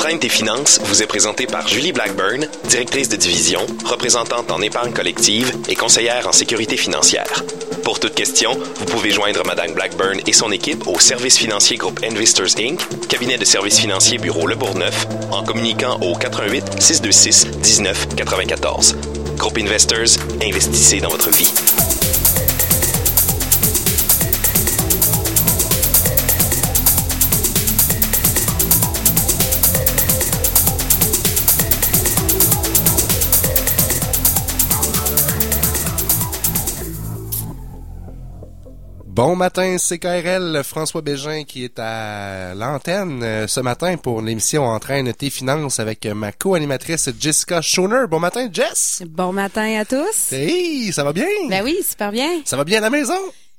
Entraîne tes finances vous est présenté par Julie Blackburn, directrice de division, représentante en épargne collective et conseillère en sécurité financière. Pour toute question, vous pouvez joindre Madame Blackburn et son équipe au service financier groupe Investors Inc., cabinet de services financiers bureau Le Bourgneuf, en communiquant au 88 626 19 94. Groupe Investors, investissez dans votre vie. Bon matin, CKRL, François Bégin qui est à l'antenne euh, ce matin pour l'émission Entraîne tes finances avec ma co-animatrice Jessica Schoner. Bon matin, Jess! Bon matin à tous! Hey, ça va bien? Ben oui, super bien. Ça va bien à la maison?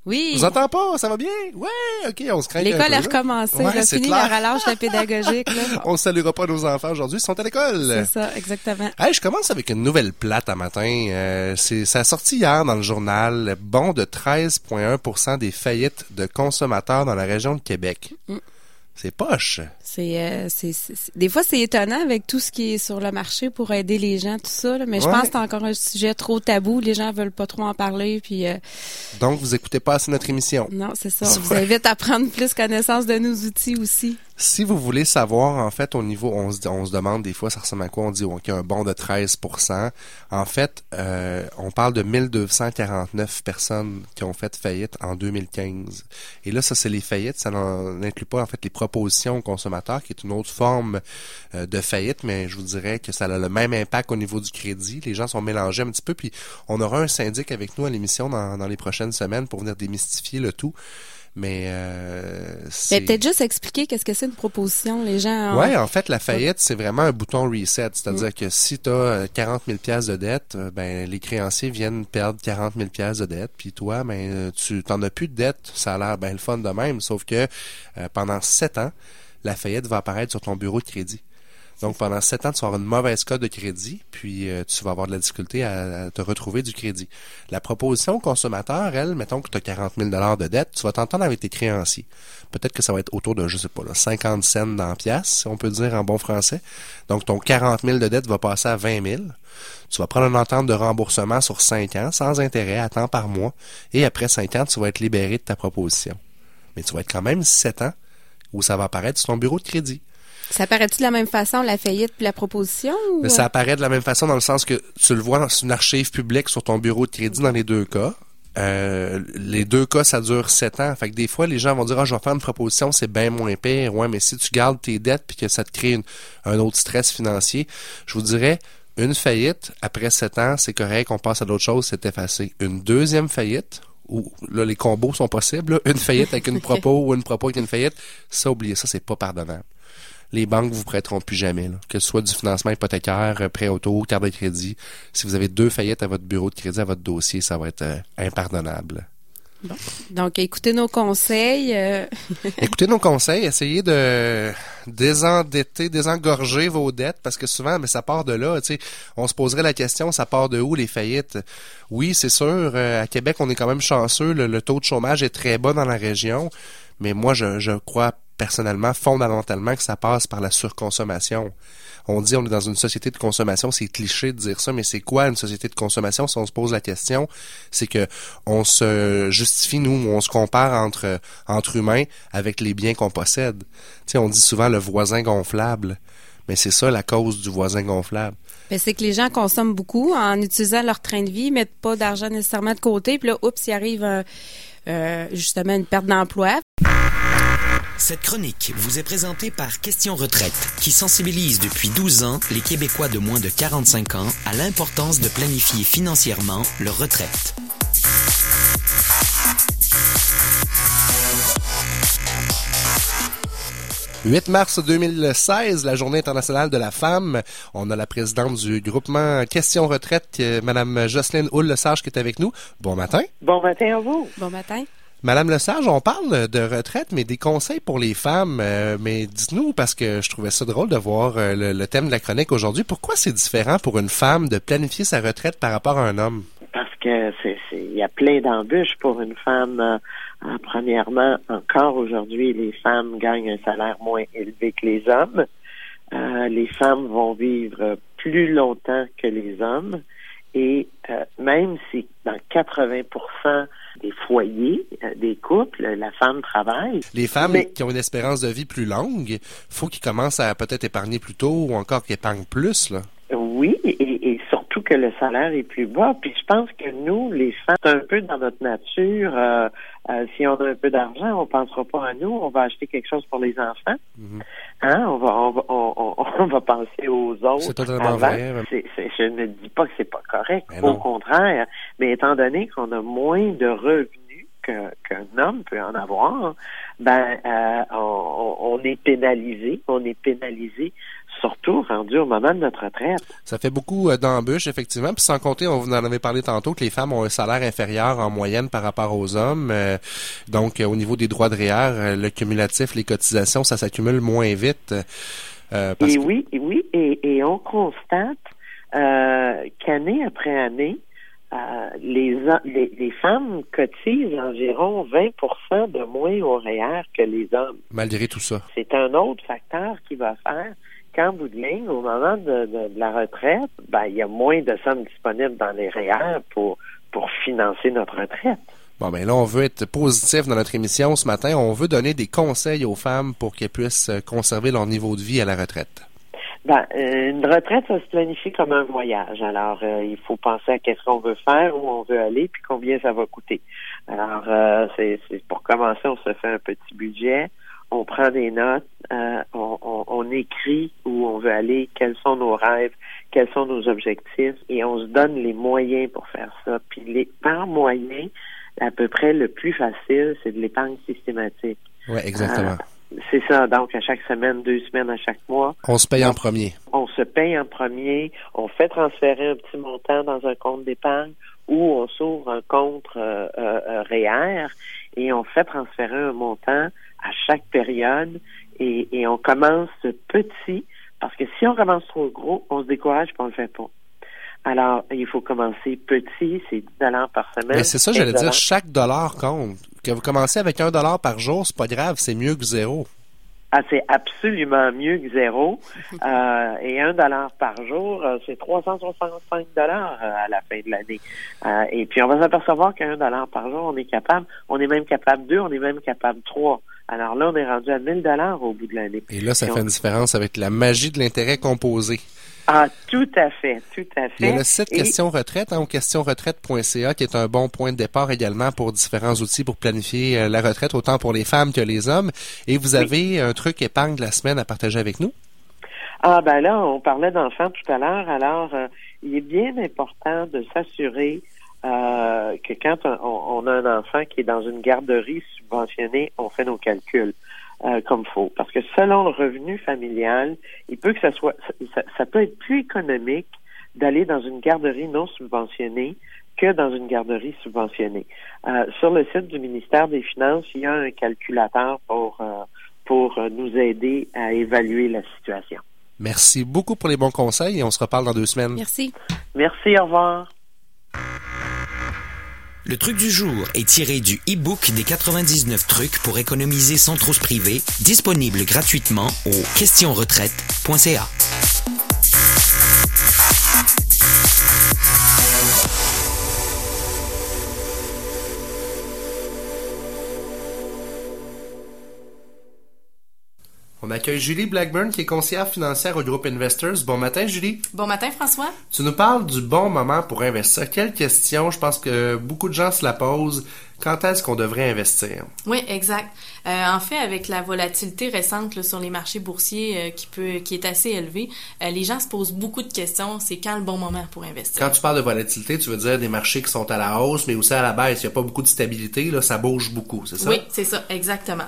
Oui. Vous entendez pas? Ça va bien? Ouais, ok, on se craint L'école a recommencé. Ouais, on a c'est fini clair. la relâche de pédagogique. Là. on saluera pas nos enfants aujourd'hui, ils sont à l'école. C'est ça, exactement. Hey, je commence avec une nouvelle plate à matin. Euh, c'est, ça a sorti hier dans le journal. Bon de 13,1% des faillites de consommateurs dans la région de Québec. Mm. C'est poche. C'est, euh, c'est, des fois, c'est étonnant avec tout ce qui est sur le marché pour aider les gens, tout ça. là, mais je pense que c'est encore un sujet trop tabou. Les gens veulent pas trop en parler. Puis euh, Donc, vous écoutez pas assez notre émission. non, c'est ça. Ouais. On vous invite à prendre plus connaissance de nos outils aussi. Si vous voulez savoir, en fait, au niveau, on se, on se demande des fois, ça ressemble à quoi? On dit OK, un bon de 13% En fait, euh, on parle de 1249 personnes qui ont fait faillite en 2015. Et là, ça, c'est les faillites. Ça n'inclut pas, en fait, les propositions aux consommateurs, qui est une autre forme euh, de faillite, mais je vous dirais que ça a le même impact au niveau du crédit. Les gens sont mélangés un petit peu, puis on aura un syndic avec nous à l'émission dans, dans les prochaines semaines pour venir démystifier le tout. Mais euh, c'est... Peut-être juste expliquer qu'est-ce que c'est une proposition. Les gens. Ouais, en fait, la faillite, c'est vraiment un bouton reset. C'est-à-dire que si tu as 40 000 pièces de dette, euh, ben les créanciers viennent perdre 40 000 pièces de dette, puis toi, ben euh, tu t'en as plus de dette. Ça a l'air bien le fun de même, sauf que euh, pendant sept ans, la faillite va apparaître sur ton bureau de crédit. Donc, pendant sept ans, tu vas avoir une mauvaise cote de crédit, puis euh, tu vas avoir de la difficulté à, te retrouver du crédit. La proposition au consommateur, elle, mettons que tu as 40 000 de dette, tu vas t'entendre avec tes créanciers. Peut-être que ça va être autour de, je sais pas, là, 50 cents dans la pièce, si on peut dire en bon français. Donc, ton 40 000 de dette va passer à 20 000. Tu vas prendre une entente de remboursement sur 5 ans, sans intérêt, à temps par mois. Et après 5 ans, tu vas être libéré de ta proposition. Mais tu vas être quand même 7 ans où ça va apparaître sur ton bureau de crédit. Ça paraît-tu de la même façon, la faillite puis la proposition? Ou... Ça apparaît de la même façon dans le sens que tu le vois dans une archive publique sur ton bureau de crédit dans les deux cas. Euh, les deux cas, ça dure sept ans. Fait que des fois, les gens vont dire, ah, je vais faire une proposition, c'est bien moins pire. Ouais, mais si tu gardes tes dettes puis que ça te crée une- un autre stress financier, je vous dirais, une faillite, après sept ans, c'est correct, on passe à d'autres choses, c'est effacé. Une deuxième faillite, où là, les combos sont possibles, là. une faillite avec une propos ou une propos avec une faillite, ça, oubliez ça, c'est pas pardonnable les banques vous prêteront plus jamais. là. Que ce soit du financement hypothécaire, euh, prêt auto, carte de crédit. Si vous avez deux faillites à votre bureau de crédit, à votre dossier, ça va être euh, impardonnable. Donc, écoutez nos conseils. euh, Écoutez nos conseils, essayez de désendetter, désengorger vos dettes, parce que souvent, mais ça part de là. Tu sais, on se poserait la question, ça part de où les faillites? Oui, c'est sûr. euh, à Québec, on est quand même chanceux. Le, le taux de chômage est très bas dans la région, mais moi, je, je crois personnellement, fondamentalement, que ça passe par la surconsommation. On dit on est dans une société de consommation, c'est cliché de dire ça, mais c'est quoi une société de consommation? Si on se pose la question, c'est que on se justifie nous, on se compare entre humains avec les biens qu'on possède. Tu on dit souvent le voisin gonflable, mais c'est ça la cause du voisin gonflable. c'est que les gens consomment beaucoup en utilisant leur train de vie, mettent pas d'argent nécessairement de côté, puis là, oups, il arrive euh, justement une perte d'emploi. Cette chronique vous est présentée par Question Retraite, qui sensibilise depuis 12 ans les Québécois de moins de 45 ans à l'importance de planifier financièrement leur retraite. 8 mars 2016, la journée internationale de la femme. On a la présidente du groupement Question Retraite, euh, Madame Jocelyne Houle-Lesage qui est avec nous. Bon matin. Bon matin à vous. Bon matin. Madame Lesage, on parle de retraite, mais des conseils pour les femmes. euh, mais dites-nous, parce que je trouvais ça drôle de voir euh, le, le thème de la chronique aujourd'hui, pourquoi c'est différent pour une femme de planifier sa retraite par rapport à un homme? Parce que c'est, il y a plein d'embûches pour une femme. euh, premièrement, encore aujourd'hui, les femmes gagnent un salaire moins élevé que les hommes. Les femmes vont vivre plus longtemps que les hommes. Et euh, même si dans 80% des foyers, euh, des couples, la femme travaille. Les femmes qui ont une espérance de vie plus longue, faut qu'ils commencent à peut-être épargner plus tôt ou encore qu'ils épargnent plus, là. Oui, et, et, surtout que le salaire est plus bas. Puis je pense que nous, les femmes, un peu dans notre nature, euh, euh, si on a un peu d'argent, on pensera pas à nous, on va acheter quelque chose pour les enfants. Mhm. Hein? On va on va on, on, va penser aux autres. C'est totalement vrai. je ne dis pas que c'est pas correct, au contraire. Mais étant donné qu'on a moins de revenus qu'un homme peut en avoir, ben euh, on, est pénalisé, on est pénalisé surtout rendu au moment de notre retraite. Ça fait beaucoup euh, d'embûches, effectivement. Puis sans compter, on vous en avait parlé tantôt, que les femmes ont un salaire inférieur en moyenne par rapport aux hommes. Euh, donc, au niveau des droits de REER, le cumulatif, les cotisations, ça s'accumule moins vite. et oui, et oui, et, et on constate qu'année après année, euh, les, les, les, femmes cotisent environ 20% de moins au REER que les hommes. Malgré tout ça. C'est un autre facteur qui va faire qu'en bout de ligne, au moment de, de, la retraite, ben, il y a moins de sommes disponibles dans les REER pour, pour financer notre retraite. Bon, ben là, on veut être positif dans notre émission ce matin. On veut donner des conseils aux femmes pour qu'elles puissent conserver leur niveau de vie à la retraite. Ben, euh, une retraite, ça se planifie comme un voyage. Alors, euh, il faut penser à qu'est-ce qu'on veut faire, où on veut aller, puis combien ça va coûter. Alors, euh, c'est, pour commencer, on se fait un petit budget, on prend des notes, on, on, on, écrit où on veut aller, quels sont nos rêves, quels sont nos objectifs, et on se donne les moyens pour faire ça. Puis, les, par moyen, à peu près le plus facile, c'est de l'épargne systématique. Oui, exactement. C'est ça. Donc, à chaque semaine, deux semaines à chaque mois. On se paye en premier. On se paye en premier. On fait transférer un petit montant dans un compte d'épargne ou on s'ouvre un compte euh, euh, REER et on fait transférer un montant à chaque période et, et on commence petit parce que si on commence trop gros, on se décourage et on le fait pas. Alors, il faut commencer petit, c'est 10 dollars par semaine. Mais c'est ça, j'allais dire, chaque dollar compte. Que vous commencez avec un dollar par jour, c'est pas grave, c'est mieux que zéro. Ah, c'est absolument mieux que zéro. Euh, et un dollar par jour, euh, c'est 365 dollars euh, à la fin de l'année. et puis, on va s'apercevoir qu'un dollar par jour, on est capable, on est même capable deux, on est même capable trois. Alors là, on est rendu à 1000 dollars au bout de l'année. Et là, ça fait une différence avec la magie de l'intérêt composé. Ah, tout à fait, tout à fait. Il y a le site Question Retraite, hein, questionretraite.ca, qui est un bon point de départ également pour différents outils pour planifier euh, la retraite, autant pour les femmes que les hommes. Et vous avez un truc épargne de la semaine à partager avec nous? Ah, ben là, on parlait d'enfants tout à l'heure. Alors, euh, il est bien important de s'assurer euh, que quand on, a un enfant qui est dans une garderie subventionnée, on fait nos calculs. Euh, comme faut. Parce que selon le revenu familial, il peut que ça soit, ça, peut être plus économique d'aller dans une garderie non subventionnée que dans une garderie subventionnée. Euh, sur le site du ministère des Finances, il y a un calculateur pour euh, pour nous aider à évaluer la situation. Merci beaucoup pour les bons conseils et on se reparle dans deux semaines. Merci. Merci, au revoir. Le truc du jour est tiré du e-book des 99 trucs pour économiser sans trop se priver, disponible gratuitement au questionretraite.ca. On accueille Julie Blackburn, qui est conseillère financière au groupe Investors. Bon matin, Julie. Bon matin, François. Tu nous parles du bon moment pour investir. Quelle question? Je pense que beaucoup de gens se la posent. Quand est-ce qu'on devrait investir? Oui, exact. Euh, en fait, avec la volatilité récente sur les marchés boursiers euh, qui peut, qui est assez élevée, euh, les gens se posent beaucoup de questions. C'est quand le bon moment pour investir? Quand tu parles de volatilité, tu veux dire des marchés qui sont à la hausse, mais aussi à la baisse. Il n'y a pas beaucoup de stabilité. Là, ça bouge beaucoup, c'est ça? Oui, c'est ça, exactement.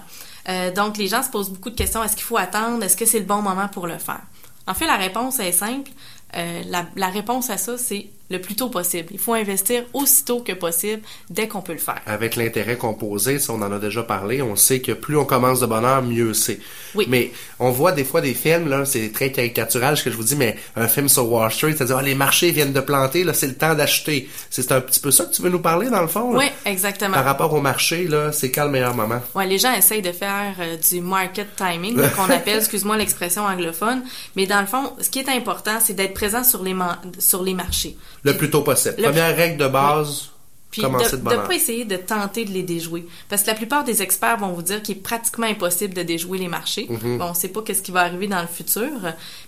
Euh, donc, les gens se posent beaucoup de questions. Est-ce qu'il faut attendre? Est-ce que c'est le bon moment pour le faire? En fait, la réponse est simple. Euh, la, réponse à ça, c'est le plus tôt possible. Il faut investir aussitôt que possible, dès qu'on peut le faire. Avec l'intérêt composé, ça, on en a déjà parlé, on sait que plus on commence de bonne heure, mieux c'est. Oui. Mais on voit des fois des films, là, c'est très caricatural ce que je vous dis, mais un film sur Wall Street, c'est-à-dire, ah, les marchés viennent de planter, là, c'est le temps d'acheter. C'est un petit peu ça que tu veux nous parler, dans le fond? là? Oui, exactement. Par rapport au marché, là, c'est quand le meilleur moment? Ouais, les gens essayent de faire euh, du market timing, qu'on appelle, excuse-moi l'expression anglophone, mais dans le fond, ce qui est important, c'est d'être présent sur les, sur les marchés. Le plus tôt possible. Le- Première règle de base, Puis de ne pas essayer de tenter de les déjouer. Parce que la plupart des experts vont vous dire qu'il est pratiquement impossible de déjouer les marchés. Mhm. Bon, on ne sait pas qu'est-ce qui va arriver dans le futur.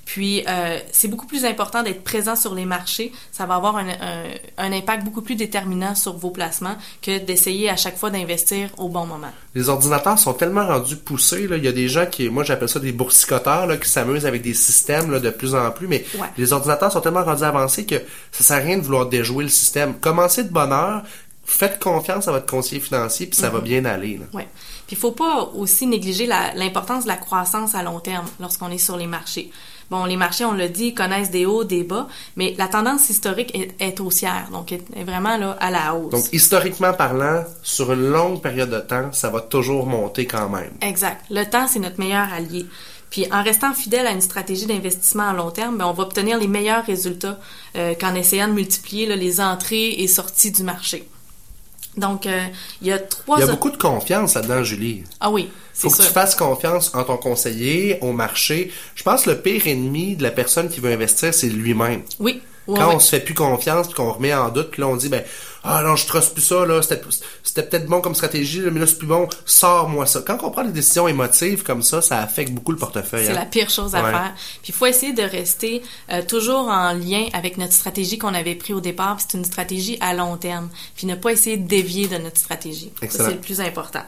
Puis, euh, c'est beaucoup plus important d'être présent sur les marchés. Ça va avoir un, un- un impact beaucoup plus déterminant sur vos placements que d'essayer à chaque fois d'investir au bon moment. Les ordinateurs sont tellement rendus poussés. Là. Il y a des gens qui, moi j'appelle ça des boursicoteurs, là, qui s'amusent avec des systèmes là, de plus en plus. Mais Ouais. les ordinateurs sont tellement rendus avancés que ça sert à rien de vouloir déjouer le système. Commencez de bonne heure, faites confiance à votre conseiller financier, puis ça Mhm. va bien aller. Là. Ouais. Puis il faut pas aussi négliger l'importance de la croissance à long terme lorsqu'on est sur les marchés. Bon, les marchés, on l'a dit, connaissent des hauts, des bas, mais la tendance historique est, est haussière, donc est, est vraiment là à la hausse. Donc, historiquement parlant, sur une longue période de temps, ça va toujours monter quand même. Exact. Le temps, c'est notre meilleur allié. Puis en restant fidèle à une stratégie d'investissement à long terme, ben, on va obtenir les meilleurs résultats euh, qu'en essayant de multiplier là, les entrées et sorties du marché. Donc, euh, il y a trois... Il y a beaucoup de confiance là-dedans, Julie. Ah oui, c'est Faut que sûr. tu fasses confiance en ton conseiller, au marché. Je pense que le pire ennemi de la personne qui veut investir, c'est lui-même. Oui. Ouais, Quand ouais. on se fait plus confiance puis qu'on remet en doute, puis là on dit ben ah non je trosse plus ça là, c'était c'était peut-être bon comme stratégie là, mais là c'est plus bon, sors-moi ça. Quand on prend des décisions émotives comme ça, ça affecte beaucoup le portefeuille. C'est hein. la pire chose à Ouais. faire. Puis il faut essayer de rester euh, toujours en lien avec notre stratégie qu'on avait pris au départ. puis C'est une stratégie à long terme. Puis ne pas essayer de dévier de notre stratégie. C'est le plus important.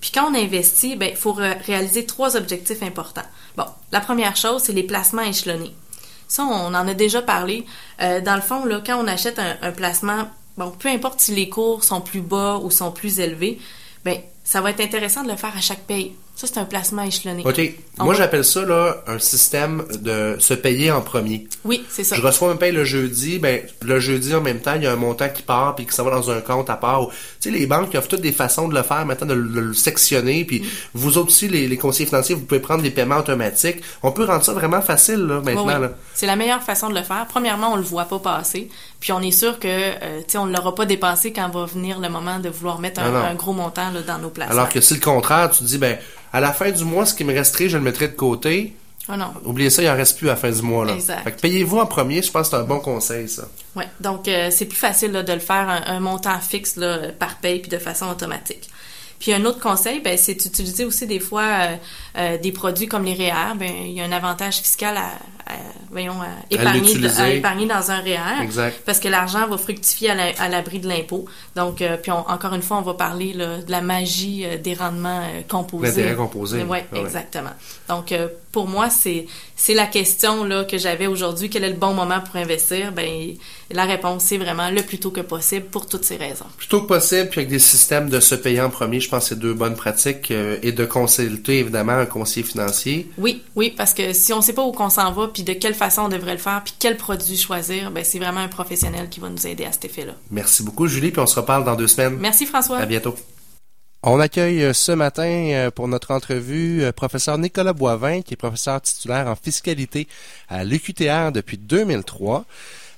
Puis quand on investit, ben il faut réaliser trois objectifs importants. Bon, la première chose, c'est les placements échelonnés. Ça, on en a déjà parlé. Euh, dans le fond, là, quand on achète un, un placement, bon, peu importe si les cours sont plus bas ou sont plus élevés, ben ça va être intéressant de le faire à chaque paye. Ça, c'est un placement échelonné. OK. On Moi va- j'appelle ça là un système de se payer en premier. Oui, c'est ça. Je reçois un paye le jeudi, ben le jeudi en même temps, il y a un montant qui part puis qui s'en va dans un compte à part. Tu sais les banques ils offrent toutes des façons de le faire maintenant de, le- de le sectionner puis vous autres aussi les, les conseillers financiers, vous pouvez prendre des paiements automatiques. On peut rendre ça vraiment facile là maintenant Oui, oui. là. C'est la meilleure façon de le faire. Premièrement, on le voit pas passer, puis on est sûr que euh, tu sais on ne l'aura pas dépensé quand va venir le moment de vouloir mettre un, gros montant là, dans nos placements. Alors que si le contraire, tu te dis ben à la fin du mois, ce qui me resterait, je le mettrai de côté. Ah non. Oubliez ça, il en reste plus à la fin du mois là. Exact. Fait que payez-vous en premier, je pense que c'est un bon conseil ça. Ouais. Donc euh, c'est plus facile là, de le faire un, un montant fixe là, par paye puis de façon automatique. Puis un autre conseil, ben, c'est d'utiliser aussi des fois euh, euh, des produits comme les REER. Ben, il y a un avantage fiscal à, à- voyons, à épargner, à épargner dans un REER. Exact. Parce que l'argent va fructifier à la- à l'abri de l'impôt. Donc, euh, puis on- encore une fois, on va parler là, de la magie euh, des rendements composés. L'intérêt composé. Oui, Ah ouais. exactement. Donc, pour moi, c'est c'est la question là que j'avais aujourd'hui. Quel est le bon moment pour investir? Ben, la réponse c'est vraiment le plus tôt que possible pour toutes ces raisons. Plutôt que possible, puis avec des systèmes de se payer en premier, je pense que c'est deux bonnes pratiques et de consulter évidemment un conseiller financier. Oui, oui, parce que si on sait pas où qu'on s'en va, puis de quelle façon on devrait le faire, puis quel produit choisir, ben c'est vraiment un professionnel qui va nous aider à cet effet-là. Merci beaucoup Julie, puis on se reparle dans deux semaines. Merci François. À bientôt. On accueille euh, ce matin euh, pour notre entrevue euh, professeur Nicolas Boivin, qui est professeur titulaire en fiscalité à l'UQTR depuis 2003.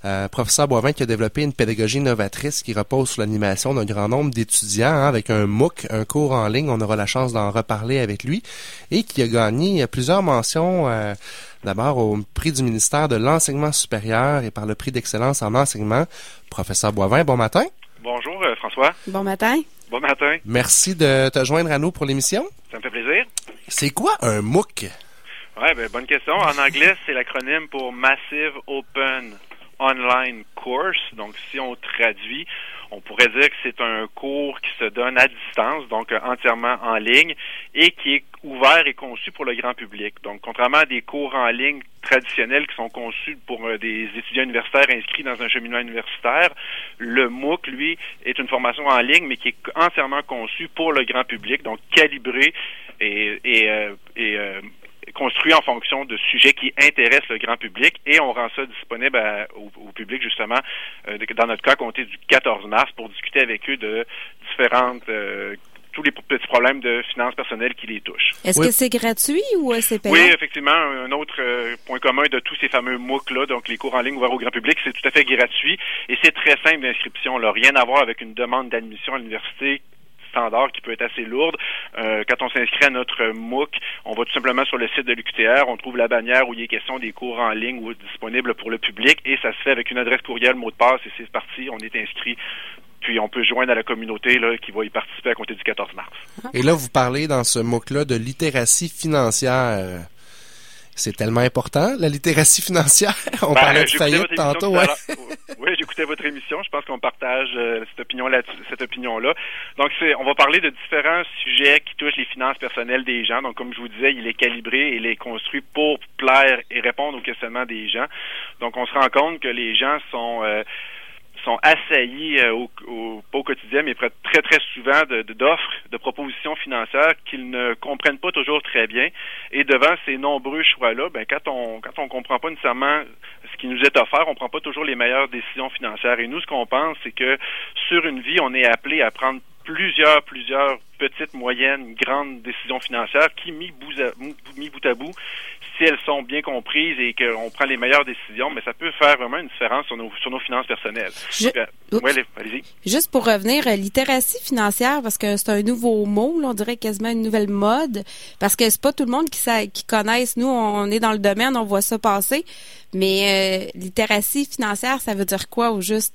Euh, professeur Boivin qui a développé une pédagogie novatrice qui repose sur l'animation d'un grand nombre d'étudiants hein, avec un MOOC, un cours en ligne. On aura la chance d'en reparler avec lui et qui a gagné plusieurs mentions. euh, D'abord au prix du ministère de l'enseignement supérieur et par le prix d'excellence en enseignement. Professeur Boivin, bon matin. Bonjour euh, François. Bon matin. Bon matin. Merci de te joindre à nous pour l'émission. Ça me fait plaisir. C'est quoi un MOOC? Ouais, ben, bonne question. En anglais, c'est l'acronyme pour Massive Open Online Course. Donc, si on traduit, on pourrait dire que c'est un cours qui se donne à distance, donc euh, entièrement en ligne, et qui est ouvert et conçu pour le grand public. Donc, contrairement à des cours en ligne traditionnels qui sont conçus pour euh, des étudiants universitaires inscrits dans un cheminement universitaire, le MOOC, lui, est une formation en ligne, mais qui est entièrement conçue pour le grand public, donc calibré et, et euh, construit en fonction de sujets qui intéressent le grand public et on rend ça disponible au, public justement dans notre cas à compter du 14 mars pour discuter avec eux de différentes tous les petits problèmes de finances personnelles qui les touchent. Est-ce que c'est gratuit ou c'est payant? Oui, effectivement. Un autre point commun de tous ces fameux MOOC-là, donc les cours en ligne ouverts au grand public, c'est tout à fait gratuit et c'est très simple d'inscription. Rien à voir avec une demande d'admission à l'université standard qui peut être assez lourde. Euh, quand on s'inscrit à notre MOOC, on va tout simplement sur le site de l'UQTR, on trouve la bannière où il est question des cours en ligne ou disponibles pour le public et ça se fait avec une adresse courriel, mot de passe et c'est parti, on est inscrit puis on peut joindre à la communauté là, qui va y participer à compter du 14 mars. Et là, vous parlez dans ce MOOC-là de littératie financière. C'est tellement important, la littératie financière. On ben, parlait de faillite tantôt. Ouais. oui, j'écoutais votre émission. Je pense qu'on partage euh, cette opinion-là. Cette opinion-là. Donc, c'est, on va parler de différents sujets qui touchent les finances personnelles des gens. Donc, comme je vous disais, il est calibré et il est construit pour plaire et répondre aux questionnements des gens. Donc, on se rend compte que les gens sont euh, sont assaillis euh, au, au, pas au quotidien, mais très très souvent d'offres, de, propositions financières qu'ils ne comprennent pas toujours très bien. Et devant ces nombreux choix-là, ben quand on quand on comprend pas nécessairement ce qui nous est offert, on prend pas toujours les meilleures décisions financières. Et nous, ce qu'on pense, c'est que sur une vie, on est appelé à prendre plusieurs, plusieurs petites, moyennes, grandes décisions financières qui, mis bout à, mis bout, à bout, si elles sont bien comprises et qu'on prend les meilleures décisions, mais ça peut faire vraiment une différence sur nos, sur nos finances personnelles. Euh, allez-y. Juste pour revenir, euh, littératie financière, parce que c'est un nouveau mot, on dirait quasiment une nouvelle mode, parce que c'est pas tout le monde qui, sait, qui connaisse. Nous, on est dans le domaine, on voit ça passer, mais euh, littératie financière, ça veut dire quoi au juste?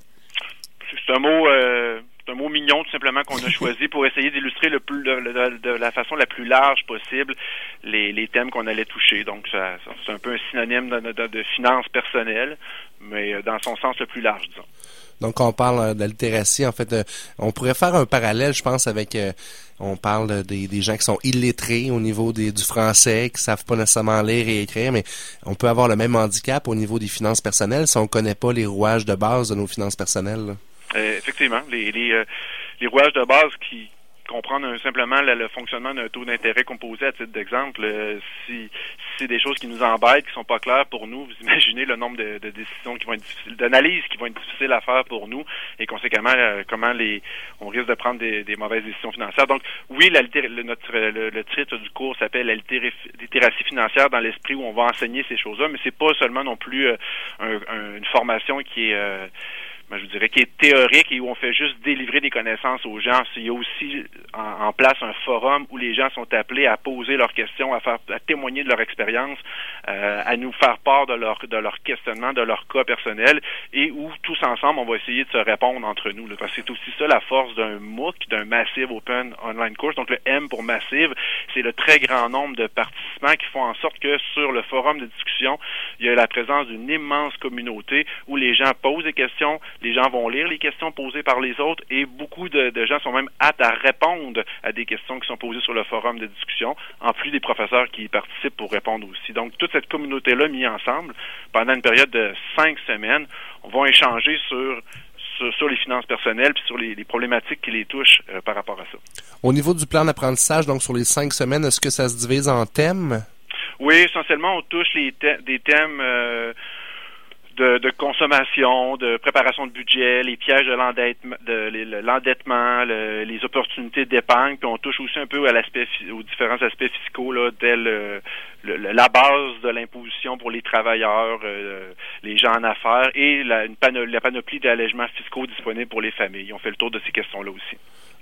C'est un mot... Euh c'est un mot mignon tout simplement qu'on a choisi pour essayer d'illustrer de, la façon la plus large possible les, thèmes qu'on allait toucher. Donc ça, c'est un peu un synonyme de, de, finances personnelles, mais euh, dans son sens le plus large, disons. Donc on parle euh, littératie. En fait, euh, on pourrait faire un parallèle, je pense, avec on parle des, des, gens qui sont illettrés au niveau des, du français, qui savent pas nécessairement lire et écrire, mais on peut avoir le même handicap au niveau des finances personnelles si on connaît pas les rouages de base de nos finances personnelles. Euh, effectivement, les, les, euh, les rouages de base qui comprendre simplement le, fonctionnement d'un taux d'intérêt composé à titre d'exemple. Euh, si, c'est des choses qui nous embêtent, qui sont pas claires pour nous, vous imaginez le nombre de, décisions qui vont être difficiles, d'analyses qui vont être difficiles à faire pour nous et conséquemment comment les on risque de prendre des, mauvaises décisions financières. Donc oui, la, le, notre, le, titre du cours s'appelle la littératie financière dans l'esprit où on va enseigner ces choses-là, mais c'est pas seulement non plus une formation qui est ben, je vous dirais, qui est théorique et où on fait juste délivrer des connaissances aux gens. Il y a aussi en, place un forum où les gens sont appelés à poser leurs questions, à faire, à témoigner de leur expérience, euh, à nous faire part de leur de leur questionnement, de leur cas personnel, et où tous ensemble on va essayer de se répondre entre nous. Parce que c'est aussi ça la force d'un MOOC, d'un Massive Open Online Course. Donc le M pour Massive, c'est le très grand nombre de participants qui font en sorte que sur le forum de discussion, il y a la présence d'une immense communauté où les gens posent des questions, les gens vont lire les questions posées par les autres et beaucoup de, gens sont même aptes à répondre à des questions qui sont posées sur le forum de discussion, en plus des professeurs qui y participent pour répondre aussi. Donc, toute cette communauté-là mise ensemble, pendant une période de cinq semaines, on va échanger sur sur, les finances personnelles puis sur les, problématiques qui les touchent euh, par rapport à ça. Au niveau du plan d'apprentissage, donc sur les cinq semaines, est-ce que ça se divise en thèmes? Oui, essentiellement, on touche les des thèmes euh, de, consommation, de préparation de budget, les pièges de l'endettement, les opportunités d'épargne, puis on touche aussi un peu à l'aspect aux différents aspects fiscaux là, le, la base de l'imposition pour les travailleurs, euh, les gens en affaires et la, la panoplie d'allègements fiscaux disponibles pour les familles. On fait le tour de ces questions-là aussi.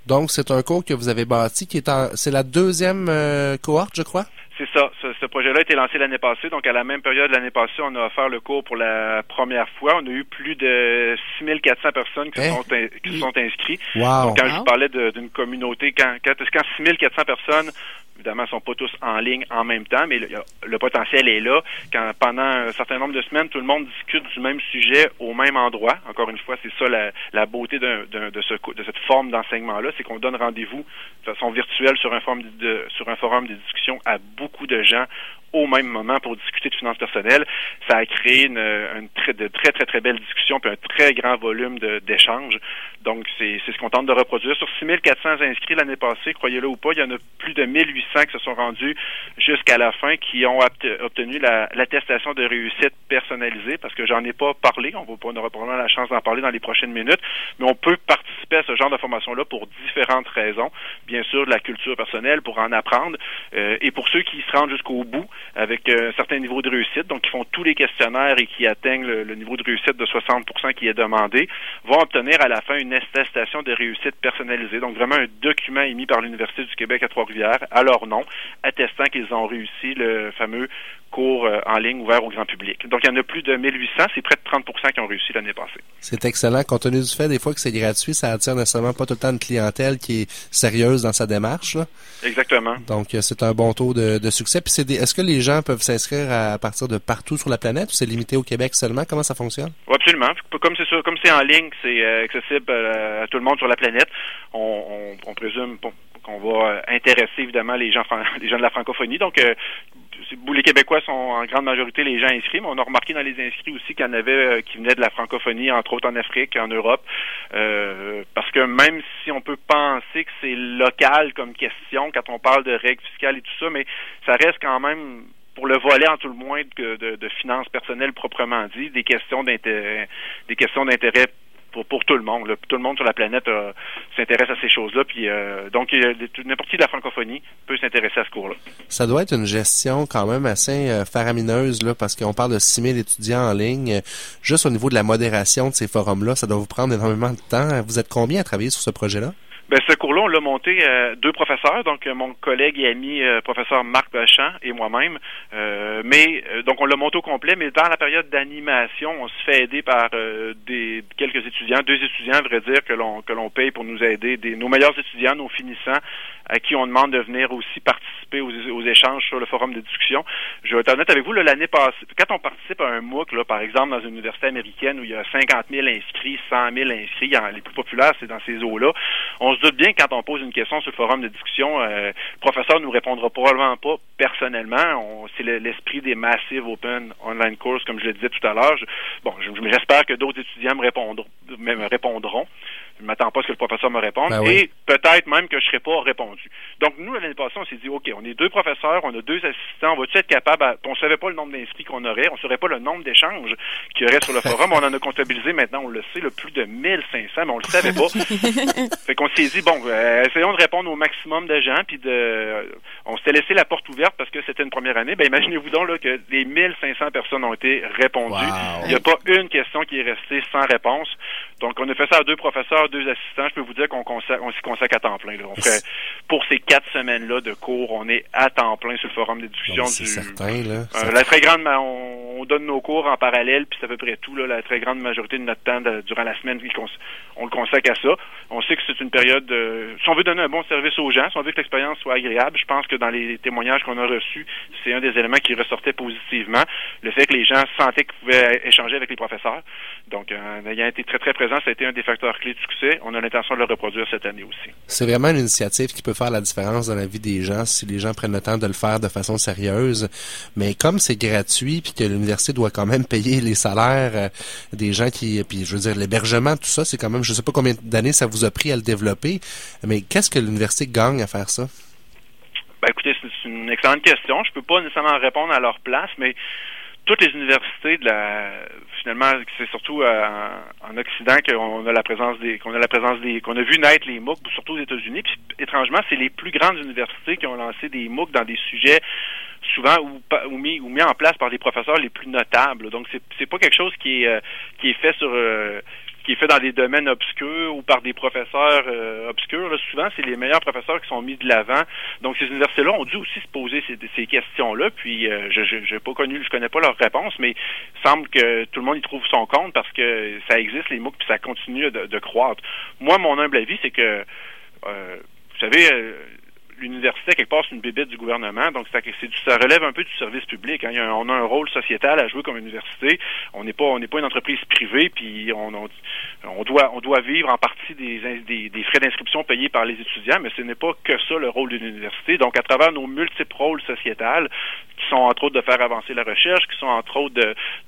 Donc, c'est un cours que vous avez bâti qui est en, c'est la deuxième euh, cohorte, je crois? C'est ça. Ce, projet-là a été lancé l'année passée. Donc, à la même période l'année passée, on a offert le cours pour la première fois. On a eu plus de 6400 personnes qui, hein? sont, qui sont inscrites. Wow. Donc, quand je parlais d'une communauté, quand, quand, quand 6400 personnes Évidemment, ils sont pas tous en ligne en même temps, mais le, potentiel est là. Quand pendant un certain nombre de semaines, tout le monde discute du même sujet au même endroit. Encore une fois, c'est ça la, beauté de, de cette forme d'enseignement-là, c'est qu'on donne rendez-vous de façon virtuelle sur un forum de, sur un forum de discussion à beaucoup de gens au même moment pour discuter de finances personnelles. Ça a créé une, une très, de très, très, très belles discussions puis un très grand volume d'échanges. Donc, c'est ce qu'on tente de reproduire. Sur 6400 inscrits l'année passée, croyez-le ou pas, il y en a plus de 1800 qui se sont rendus jusqu'à la fin, qui ont obtenu l'attestation de réussite personnalisée, parce que j'en ai pas parlé, on, va, on aura probablement la chance d'en parler dans les prochaines minutes, mais on peut participer à ce genre de formation-là pour différentes raisons. Bien sûr, de la culture personnelle, pour en apprendre, euh, et pour ceux qui se rendent jusqu'au bout avec euh, un certain niveau de réussite, donc qui font tous les questionnaires et qui atteignent le, le niveau de réussite de 60% qui est demandé, vont obtenir à la fin une attestation de réussite personnalisée, donc vraiment un document émis par l'Université du Québec à Trois-Rivières. À leur nom, attestant qu'ils ont réussi le fameux cours euh, en ligne ouvert au grand public. Donc, il y en a plus de 1800, c'est près de 30% qui ont réussi l'année passée. C'est excellent. Compte tenu du fait, des fois, que c'est gratuit, ça attire nécessairement pas tout le temps de clientèle qui est sérieuse dans sa démarche. Exactement. Donc, euh, c'est un bon taux de, succès. Puis, c'est est-ce que les gens peuvent s'inscrire à partir de partout sur la planète ou c'est limité au Québec seulement? Comment ça fonctionne? Oui, absolument. Comme c'est comme c'est en ligne, c'est euh, accessible à tout le monde sur la planète. On, présume qu'on va intéresser évidemment les gens les gens de la francophonie. Donc, les Québécois sont en grande majorité les gens inscrits, mais on a remarqué dans les inscrits aussi qu'il y en avait euh, qui venaient de la francophonie, entre autres en Afrique, en Europe, euh, parce que même si on peut penser que c'est local comme question quand on parle de règles fiscales et tout ça, mais ça reste quand même pour le volet en tout le moins de, de, de finances personnelles proprement dit, des questions d'intérêt, des questions d'intérêt pour, tout le monde. Tout le monde sur la planète euh, s'intéresse à ces choses-là. Euh, donc n'importe qui de la francophonie peut s'intéresser à ce cours-là. Ça doit être une gestion quand même assez euh, faramineuse là, parce qu'on parle de 6000 étudiants en ligne. Juste au niveau de la modération de ces forums-là, ça doit vous prendre énormément de temps. Vous êtes combien à travailler sur ce projet-là? Ben, ce cours-là, on l'a monté euh, deux professeurs, donc euh, mon collègue et ami euh, professeur Marc Bachamp et moi-même. mais donc on l'a monté au complet, mais dans la période d'animation, on se fait aider par des quelques étudiants, deux étudiants, à vrai dire, que l'on que l'on paye pour nous aider, des, nos meilleurs étudiants, nos finissants, à qui on demande de venir aussi participer aux, aux échanges sur le forum de discussion. Je vais être honnête avec vous, l'année passée, quand on participe à un MOOC, là, par exemple, dans une université américaine où il y a 50 000 inscrits, 100 000 inscrits, les plus populaires, c'est dans ces eaux-là, se doute bien quand on pose une question sur le forum de discussion, euh, le professeur nous répondra probablement pas personnellement. C'est l'esprit des Massive Open Online Courses, comme je le disais tout à l'heure. Bon, j'espère que d'autres étudiants me répondront. Me répondront. Je ne m'attends pas à ce que le professeur me réponde. Ben et peut-être même que je ne serai pas répondu. Donc, nous, l'année passée, on s'est dit, OK, on est deux professeurs, on a deux assistants, on va-tu être capable, on ne savait pas le nombre d'inscrits qu'on aurait, on ne saurait pas le nombre d'échanges qu'il y aurait sur le forum. on en a comptabilisé maintenant, on le sait, le plus de 1500, mais on le savait pas. fait qu'on s'est dit, bon, euh, essayons de répondre au maximum de gens, puis de, on s'était laissé la porte ouverte parce que c'était une première année. Ben, imaginez-vous donc là, que les 1500 personnes ont été répondues. Il n'y a pas une question qui est restée sans réponse. Donc, on a fait ça à deux professeurs, deux assistants. Je peux vous dire qu'on on s'y consacre à temps plein. On fait, pour ces quatre semaines-là de cours, on est à temps plein sur le forum de discussion du. Certain, là. Euh, la très grande, on, on, donne nos cours en parallèle, puis c'est à peu près tout. Là, la très grande majorité de notre temps durant la semaine, on le consacre à ça. On sait que c'est une période. si on veut donner un bon service aux gens, si on veut que l'expérience soit agréable, je pense que dans les témoignages qu'on a reçus, c'est un des éléments qui ressortait positivement. Le fait que les gens sentaient qu'ils pouvaient échanger avec les professeurs. Donc, euh, ayant été très très présent, ça a été un des facteurs clés de succès. On a l'intention de le reproduire cette année aussi. C'est vraiment une initiative qui peut faire la différence dans la vie des gens si les gens prennent le temps de le faire de façon sérieuse. Mais comme c'est gratuit puis que l'université doit quand même payer les salaires euh, des gens qui, puis je veux dire l'hébergement, tout ça, c'est quand même, je sais pas combien d'années ça vous a pris à le développer. Mais qu'est-ce que l'université gagne à faire ça? Ben écoutez, c'est une excellente question. Je peux pas nécessairement répondre à leur place, mais toutes les universités de la finalement c'est surtout euh, en Occident qu'on a la présence des qu'on a la présence des qu'on a vu naître les MOOC surtout aux États-Unis. Puis étrangement c'est les plus grandes universités qui ont lancé des MOOC dans des sujets souvent ou, ou, mis ou mis en place par les professeurs les plus notables. Donc c'est c'est pas quelque chose qui est euh, qui est fait sur euh, qui est fait dans des domaines obscurs ou par des professeurs euh, obscurs. souvent, c'est les meilleurs professeurs qui sont mis de l'avant. Donc, ces universités-là ont dû aussi se poser ces, questions-là. Puis, euh, je n'ai pas connu, je connais pas leurs réponses, mais il semble que tout le monde y trouve son compte parce que ça existe, les MOOC, puis ça continue de, croître. Moi, mon humble avis, c'est que, euh, vous savez, l'université, quelque part, c'est une bébête du gouvernement, donc ça, ça relève un peu du service public. Hein. on a un rôle sociétal à jouer comme université. On n'est pas, on n'est pas une entreprise privée, puis on, on, doit, on doit vivre en partie des, des, des frais d'inscription payés par les étudiants, mais ce n'est pas que ça le rôle d'une université. Donc, à travers nos multiples rôles sociétals, qui sont entre autres de faire avancer la recherche, qui sont entre autres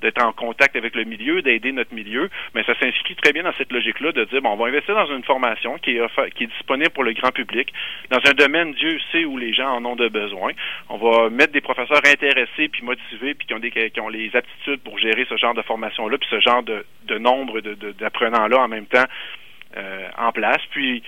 d'être en contact avec le milieu, d'aider notre milieu, mais ça s'inscrit très bien dans cette logique-là de dire, bon, on va investir dans une formation qui est, qui est disponible pour le grand public, dans un domaine, Dieu sait où les gens en ont besoin. On va mettre des professeurs intéressés puis motivés puis qui ont, des, les aptitudes pour gérer ce genre de formation-là puis ce genre de, de nombre d'apprenants-là en même temps euh, en place. Puis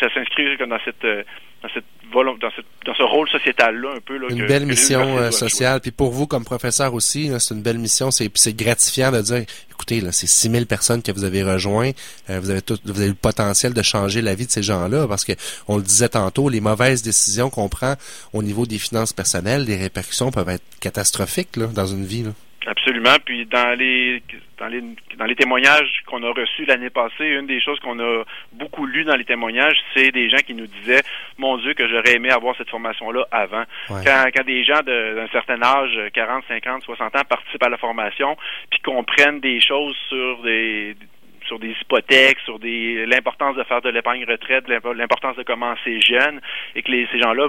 ça s'inscrit dans cette euh, dans cette dans, cette, dans ce rôle sociétal-là un peu. Là, une belle mission euh, sociale. Puis pour vous, comme professeur aussi, c'est une belle mission. C'est, c'est gratifiant de dire, écoutez, là, c'est 6000 personnes que vous avez rejoint. Euh, vous avez tout, vous avez le potentiel de changer la vie de ces gens-là parce que, on le disait tantôt, les mauvaises décisions qu'on prend au niveau des finances personnelles, les répercussions peuvent être catastrophiques là, dans une vie. Là. Absolument. Puis dans les dans les dans les témoignages qu'on a reçus l'année passée, une des choses qu'on a beaucoup lu dans les témoignages, c'est des gens qui nous disaient Mon Dieu, que j'aurais aimé avoir cette formation-là avant. Quand, quand des gens d'un certain âge, 40, 50, 60 ans, participent à la formation, puis comprennent des choses sur des sur des hypothèques, sur des l'importance de faire de l'épargne retraite, l'importance de commencer jeune, et que les, ces gens-là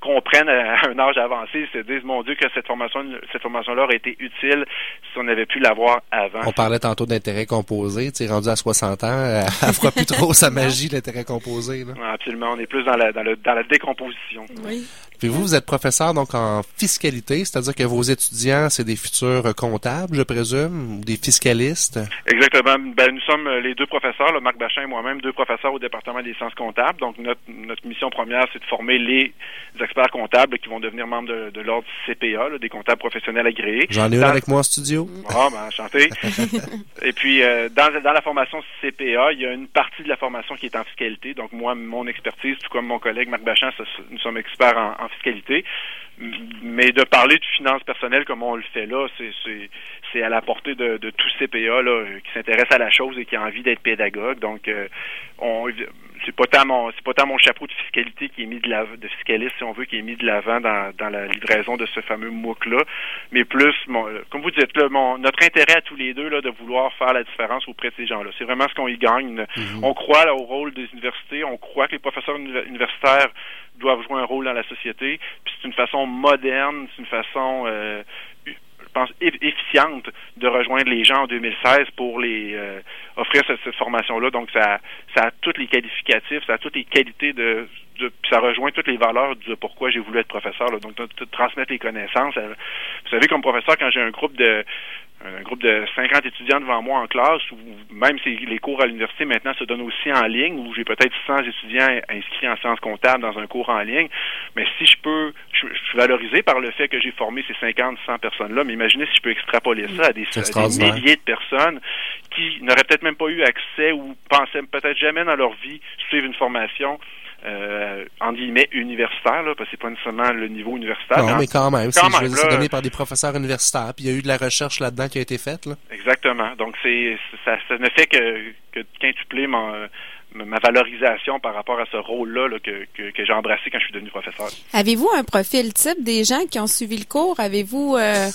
comprennent à un âge avancé, se disent mon Dieu que cette formation cette formation-là aurait été utile si on avait pu l'avoir avant. On parlait tantôt d'intérêt composé, tu sais, rendu à 60 ans, elle fera plus trop sa magie l'intérêt composé. Là. Absolument, on est plus dans la dans, le, dans la décomposition. Oui. Puis vous, vous êtes professeur donc en fiscalité, c'est-à-dire que vos étudiants, c'est des futurs comptables, je présume, ou des fiscalistes? Exactement. Ben, nous sommes les deux professeurs, le Marc Bachin et moi-même, deux professeurs au département des sciences comptables. Donc notre, notre mission première, c'est de former les experts comptables qui vont devenir membres de, de l'ordre CPA, des comptables professionnels agréés. J'en ai un avec moi en studio. Ah, ben, enchanté. et puis, euh, dans, dans la formation CPA, il y a une partie de la formation qui est en fiscalité. Donc moi, mon expertise, tout comme mon collègue Marc Bachin, nous sommes experts en, en fiscalité. Mais de parler de finances personnelles comme on le fait là, c'est à la portée de, de tout CPA là, qui s'intéresse à la chose et qui a envie d'être pédagogue. Donc, euh, on c'est pas tant mon c'est pas tant mon chapeau de fiscalité qui est mis de la de fiscaliste si on veut qui est mis de l'avant dans, dans la livraison de ce fameux MOOC là mais plus mon, comme vous dites là mon notre intérêt à tous les deux là de vouloir faire la différence auprès de ces gens là c'est vraiment ce qu'on y gagne mm-hmm. on croit là, au rôle des universités on croit que les professeurs universitaires doivent jouer un rôle dans la société. Puis c'est une façon moderne, c'est une façon, euh, je pense, efficiente de rejoindre les gens en 2016 pour les euh, offrir cette, formation-là. Donc ça, ça a tous les qualificatifs, ça a toutes les qualités de, de ça rejoint toutes les valeurs de pourquoi j'ai voulu être professeur. Là. Donc, de, transmettre les connaissances. Euh, vous savez, comme professeur, quand j'ai un groupe de un groupe de 50 étudiants devant moi en classe, ou même si les cours à l'université maintenant se donnent aussi en ligne, où j'ai peut-être 100 étudiants inscrits en sciences comptables dans un cours en ligne, mais si je peux, je, suis valorisé par le fait que j'ai formé ces 50, 100 personnes-là, mais imaginez si je peux extrapoler ça à des, milliers de personnes qui n'auraient peut-être même pas eu accès ou pensaient peut-être jamais dans leur vie suivre une formation euh, en guillemets universitaire, là, parce que c'est pas nécessairement le niveau universitaire. Non, mais quand même, c'est donné par des professeurs universitaires, puis il y a eu de la recherche là-dedans qui a été faite. Là. Exactement. Donc c'est ça, ça ne fait que, que quintupler mon, ma valorisation par rapport à ce rôle-là là, que, que, que j'ai embrassé quand je suis devenu professeur. Avez-vous un profil type des gens qui ont suivi le cours? Avez-vous euh,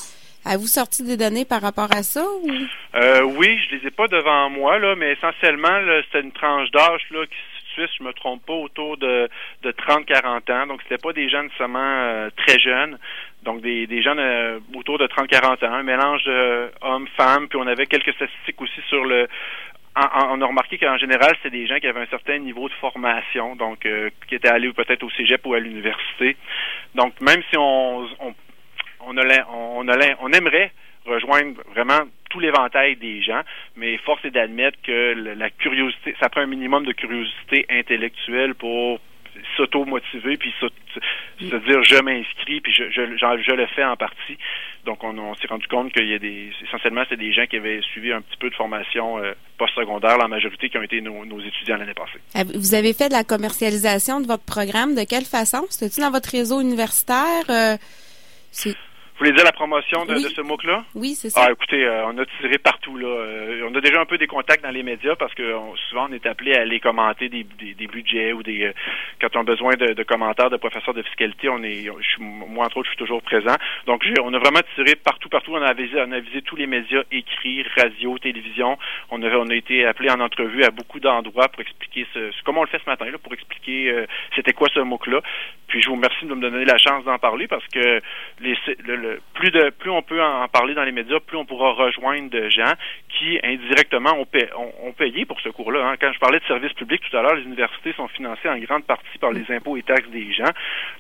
avez-vous sorti des données par rapport à ça? Ou? Euh, oui, je les ai pas devant moi, là, mais essentiellement, c'est une tranche d'âge là, qui Suisse, je me trompe pas, autour de, de 30-40 ans. Donc, c'était pas des gens nécessairement euh, très jeunes. Donc, des, des jeunes euh, autour de 30-40 ans, un mélange de hommes-femmes. Puis, on avait quelques statistiques aussi sur le... on a remarqué qu'en général, c'était des gens qui avaient un certain niveau de formation, donc euh, qui étaient allés peut-être au cégep ou à l'université. Donc, même si on, on, on, on, on aimerait rejoindre vraiment tout l'éventail des gens, mais force est d'admettre que la curiosité, ça prend un minimum de curiosité intellectuelle pour s'auto-motiver puis se, dire je m'inscris puis je, je, je, le fais en partie. Donc on, s'est rendu compte qu'il y a des essentiellement c'est des gens qui avaient suivi un petit peu de formation euh, postsecondaire, la majorité qui ont été nos, étudiants l'année passée. Vous avez fait de la commercialisation de votre programme de quelle façon? C'était-tu dans votre réseau universitaire? Euh, Vous voulez dire la promotion de, ce MOOC-là? Oui, c'est ça. Ah, écoutez, euh, on a tiré partout. là. Euh, on a déjà un peu des contacts dans les médias parce que souvent on est appelé à aller commenter des, des, budgets ou des euh, quand on a besoin de, commentaires de professeurs de fiscalité, on est moi entre autres, je suis toujours présent. Donc on a vraiment tiré partout, partout. On a visé, on a visé tous les médias écrits, radio, télévision. On a, on a été appelé en entrevue à beaucoup d'endroits pour expliquer ce, comme on le fait ce matin là, pour expliquer c'était quoi ce MOOC-là. Puis je vous remercie de me donner la chance d'en parler parce que les, le, plus on peut en parler dans les médias, plus on pourra rejoindre de gens qui indirectement ont, payé pour ce cours-là. Hein. Quand je parlais de services publics tout à l'heure, les universités sont financées en grande partie par les impôts et taxes des gens.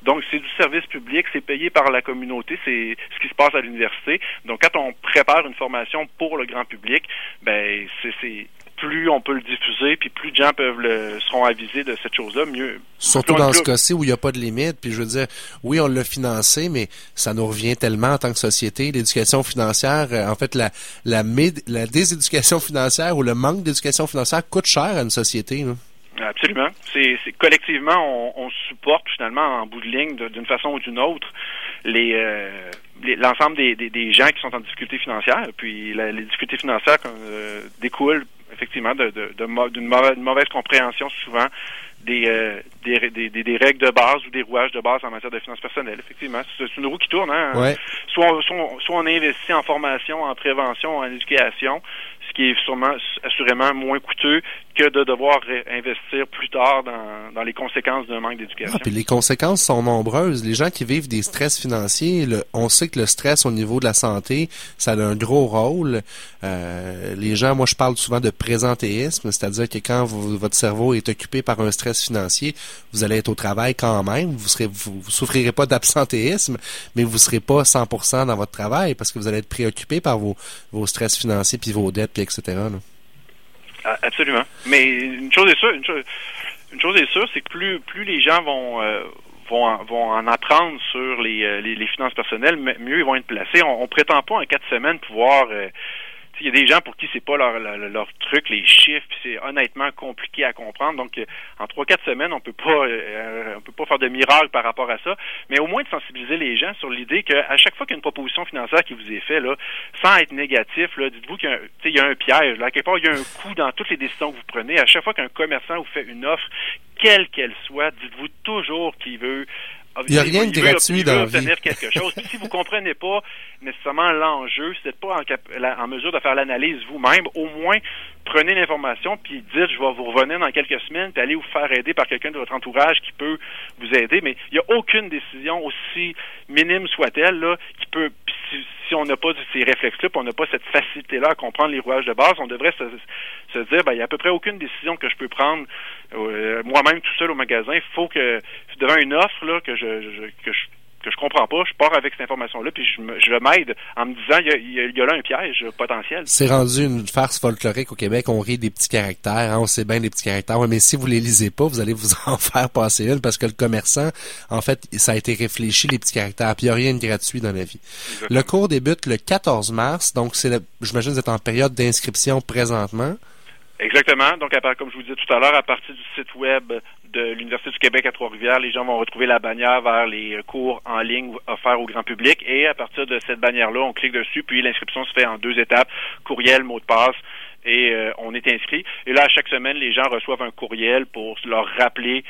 Donc c'est du service public, c'est payé par la communauté, c'est ce qui se passe à l'université. Donc quand on prépare une formation pour le grand public, ben c'est plus on peut le diffuser, puis plus de gens peuvent le, seront avisés de cette chose-là, mieux. Surtout dans ce cas-ci où il n'y a pas de limite, puis je veux dire, oui, on l'a financé, mais ça nous revient tellement en tant que société. L'éducation financière, euh, en fait, la, la, la déséducation financière ou le manque d'éducation financière coûte cher à une société. Absolument. C'est collectivement, on, supporte finalement en bout de ligne, d'une façon ou d'une autre, les, euh, l'ensemble des, des, gens qui sont en difficulté financière. Puis les difficultés financières euh, découlent effectivement d'une de, de, mauvaise, compréhension souvent euh, des, des, des, règles de base ou des rouages de base en matière de finances personnelles. Effectivement, c'est une roue qui tourne. Hein? Soit, soit, soit, on investit en formation, en prévention, en éducation, qui est sûrement, assurément moins coûteux que de devoir investir plus tard dans, dans les conséquences d'un manque d'éducation. Ah, puis les conséquences sont nombreuses. Les gens qui vivent des stress financiers, on sait que le stress au niveau de la santé, ça a un gros rôle. Euh, les gens, moi je parle souvent de présentéisme, c'est-à-dire que quand votre cerveau est occupé par un stress financier, vous allez être au travail quand même, vous serez vous, souffrirez pas d'absentéisme, mais vous serez pas 100% dans votre travail parce que vous allez être préoccupé par vos, vos stress financiers puis vos dettes etc. Ah, absolument. Mais une chose est sûre, une chose, est sûre, c'est que plus plus les gens vont euh, vont, vont en apprendre sur les, euh, les, finances personnelles, mieux ils vont être placés. On, on prétend pas en quatre semaines pouvoir euh, il y a des gens pour qui c'est pas leur, leur, truc, les chiffres, c'est honnêtement compliqué à comprendre. Donc, euh, en trois quatre semaines, on peut pas, euh, on peut pas faire de miracle par rapport à ça, mais au moins de sensibiliser les gens sur l'idée qu'à chaque fois qu'il y a une proposition financière qui vous est faite, là, sans être négatif, dites-vous qu'il y, y, a un piège. Là, à quelque part, il y a un coût dans toutes les décisions que vous prenez. À chaque fois qu'un commerçant vous fait une offre, quelle qu'elle soit, dites-vous toujours qu'il veut il n'y a rien de gratuit dans la vie. quelque chose. si vous comprenez pas nécessairement l'enjeu, si vous n'êtes pas en, en, mesure de faire l'analyse vous-même, au moins prenez l'information puis dites je vais vous revenir dans quelques semaines puis allez vous faire aider par quelqu'un de votre entourage qui peut vous aider. Mais il n'y a aucune décision aussi minime soit-elle là qui peut si, on n'a pas ces réflexes-là, on n'a pas cette facilité-là à comprendre les rouages de base, on devrait se, se dire ben il n'y a à peu près aucune décision que je peux prendre euh, moi-même tout seul au magasin. Il faut que devant une offre là que je, je que je que je comprends pas, je pars avec cette information-là, puis je, je m'aide en me disant, il y, a, y a, là un piège potentiel. C'est rendu une farce folklorique au Québec, on rit des petits caractères, hein, on sait bien des petits caractères, mais si vous les lisez pas, vous allez vous en faire passer une, parce que le commerçant, en fait, ça a été réfléchi, les petits caractères, puis il n'y a rien de gratuit dans la vie. Le cours débute le 14 mars, donc c'est, j'imagine que vous êtes en période d'inscription présentement. Exactement. Donc, comme je vous disais tout à l'heure, à partir du site web de l'Université du Québec à Trois-Rivières, les gens vont retrouver la bannière vers les cours en ligne offerts au grand public. Et à partir de cette bannière-là, on clique dessus, puis l'inscription se fait en deux étapes, courriel, mot de passe, et euh, on est inscrit. Et là, à chaque semaine, les gens reçoivent un courriel pour leur rappeler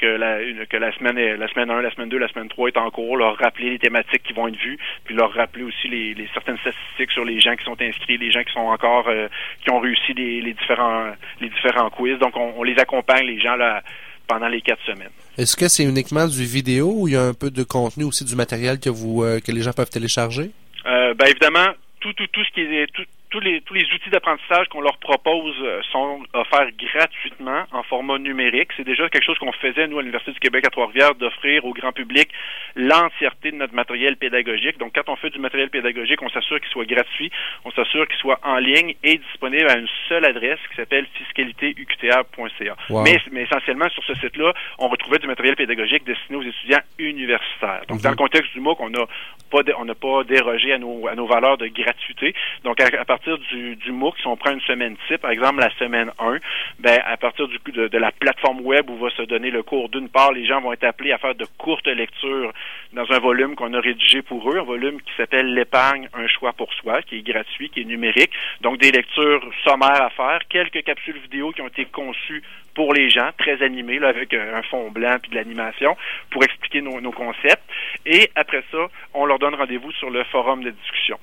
que la, que la semaine la semaine 1, la semaine 2, la semaine 3 est en cours, leur rappeler les thématiques qui vont être vues, puis leur rappeler aussi les, les certaines statistiques sur les gens qui sont inscrits, les gens qui sont encore euh, qui ont réussi les, les différents les différents quiz. Donc on, on les accompagne les gens là pendant les quatre semaines. Est-ce que c'est uniquement du vidéo ou il y a un peu de contenu aussi du matériel que vous euh, que les gens peuvent télécharger? Euh, ben évidemment, tout, tout, tout ce qui est tout, tous les, tous les outils d'apprentissage qu'on leur propose euh, sont offerts gratuitement en format numérique. C'est déjà quelque chose qu'on faisait, nous, à l'Université du Québec à Trois-Rivières, d'offrir au grand public l'entièreté de notre matériel pédagogique. Donc, quand on fait du matériel pédagogique, on s'assure qu'il soit gratuit, on s'assure qu'il soit en ligne et disponible à une seule adresse qui s'appelle fiscalitéuqta.ca. Mais, mais essentiellement, sur ce site-là, on retrouvait du matériel pédagogique destiné aux étudiants universitaires. Donc, dans le contexte du MOOC, on n'a pas, on n'a pas dérogé à nos, à nos valeurs de gratuité. Donc, à, à partir du, du MOOC, si on prend une semaine type, par exemple la semaine 1, ben, à partir du, de, de la plateforme web où va se donner le cours, d'une part, les gens vont être appelés à faire de courtes lectures dans un volume qu'on a rédigé pour eux, un volume qui s'appelle L'épargne, un choix pour soi, qui est gratuit, qui est numérique. Donc, des lectures sommaires à faire, quelques capsules vidéo qui ont été conçues pour les gens, très animés, là, avec un fond blanc puis de l'animation, pour expliquer nos, nos concepts. Et après ça, on leur donne rendez-vous sur le forum de discussion.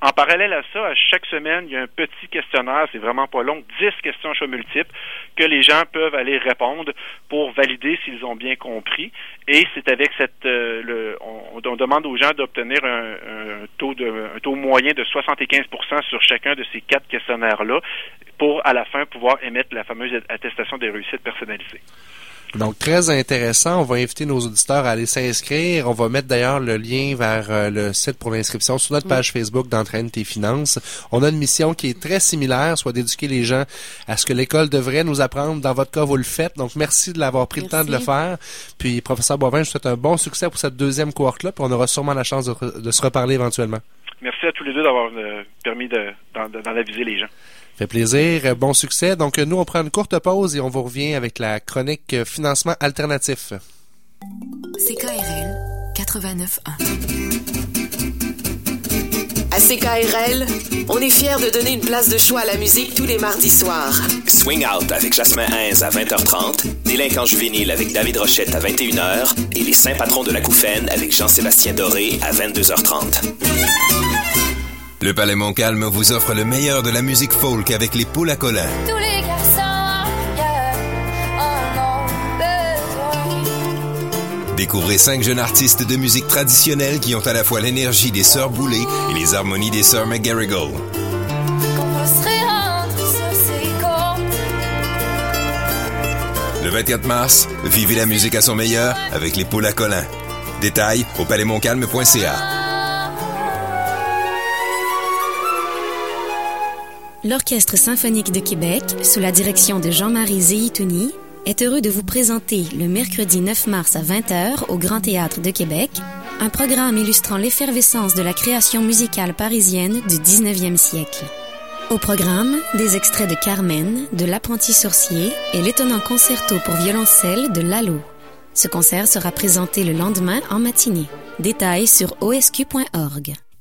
En parallèle à ça, à chaque semaine, il y a un petit questionnaire, c'est vraiment pas long, 10 questions choix multiples que les gens peuvent aller répondre pour valider s'ils ont bien compris. Et c'est avec cette, euh, le, on, on, demande aux gens d'obtenir un, un, taux de, un taux moyen de 75% sur chacun de ces quatre questionnaires-là pour, à la fin, pouvoir émettre la fameuse attestation des réussites personnalisées. Donc, très intéressant. On va inviter nos auditeurs à aller s'inscrire. On va mettre d'ailleurs le lien vers euh, le site pour l'inscription sur notre page Facebook d'Entraîne tes finances. On a une mission qui est très similaire, soit d'éduquer les gens à ce que l'école devrait nous apprendre. Dans votre cas, vous le faites. Donc, merci de l'avoir pris merci. le temps de le faire. Puis, professeur Boivin, je vous souhaite un bon succès pour cette deuxième cohorte-là. Puis, on aura sûrement la chance de, de, se reparler éventuellement. Merci à tous les deux d'avoir euh, permis d'en de, aviser les gens. Fait plaisir, bon succès. Donc nous, on prend une courte pause et on vous revient avec la chronique financement alternatif. CKRL 89.1 à CKRL, on est fiers de donner une place de choix à la musique tous les mardis soirs. Swing Out avec Jasmin Heinz à 20h30, Délinquant juvénile avec David Rochette à 21h et Les Saints Patrons de la Couffaine avec Jean-Sébastien Doré à 22h30. Le Palais Montcalm vous offre le meilleur de la musique folk avec les poules à Colin. Tous les garçons, yeah, en. Découvrez cinq jeunes artistes de musique traditionnelle qui ont à la fois l'énergie des sœurs Boulay et les harmonies des sœurs McGarrigle. Le 24 mars, vivez la musique à son meilleur avec les poules à Colin. Détails au palaismontcalm.ca. L'Orchestre symphonique de Québec, sous la direction de Jean-Marie Zéitouni, est heureux de vous présenter le mercredi 9 mars à 20h au Grand Théâtre de Québec un programme illustrant l'effervescence de la création musicale parisienne du 19e siècle. Au programme, des extraits de Carmen, de L'apprenti sorcier et l'étonnant concerto pour violoncelle de Lalo. Ce concert sera présenté le lendemain en matinée. Détails sur osq.org.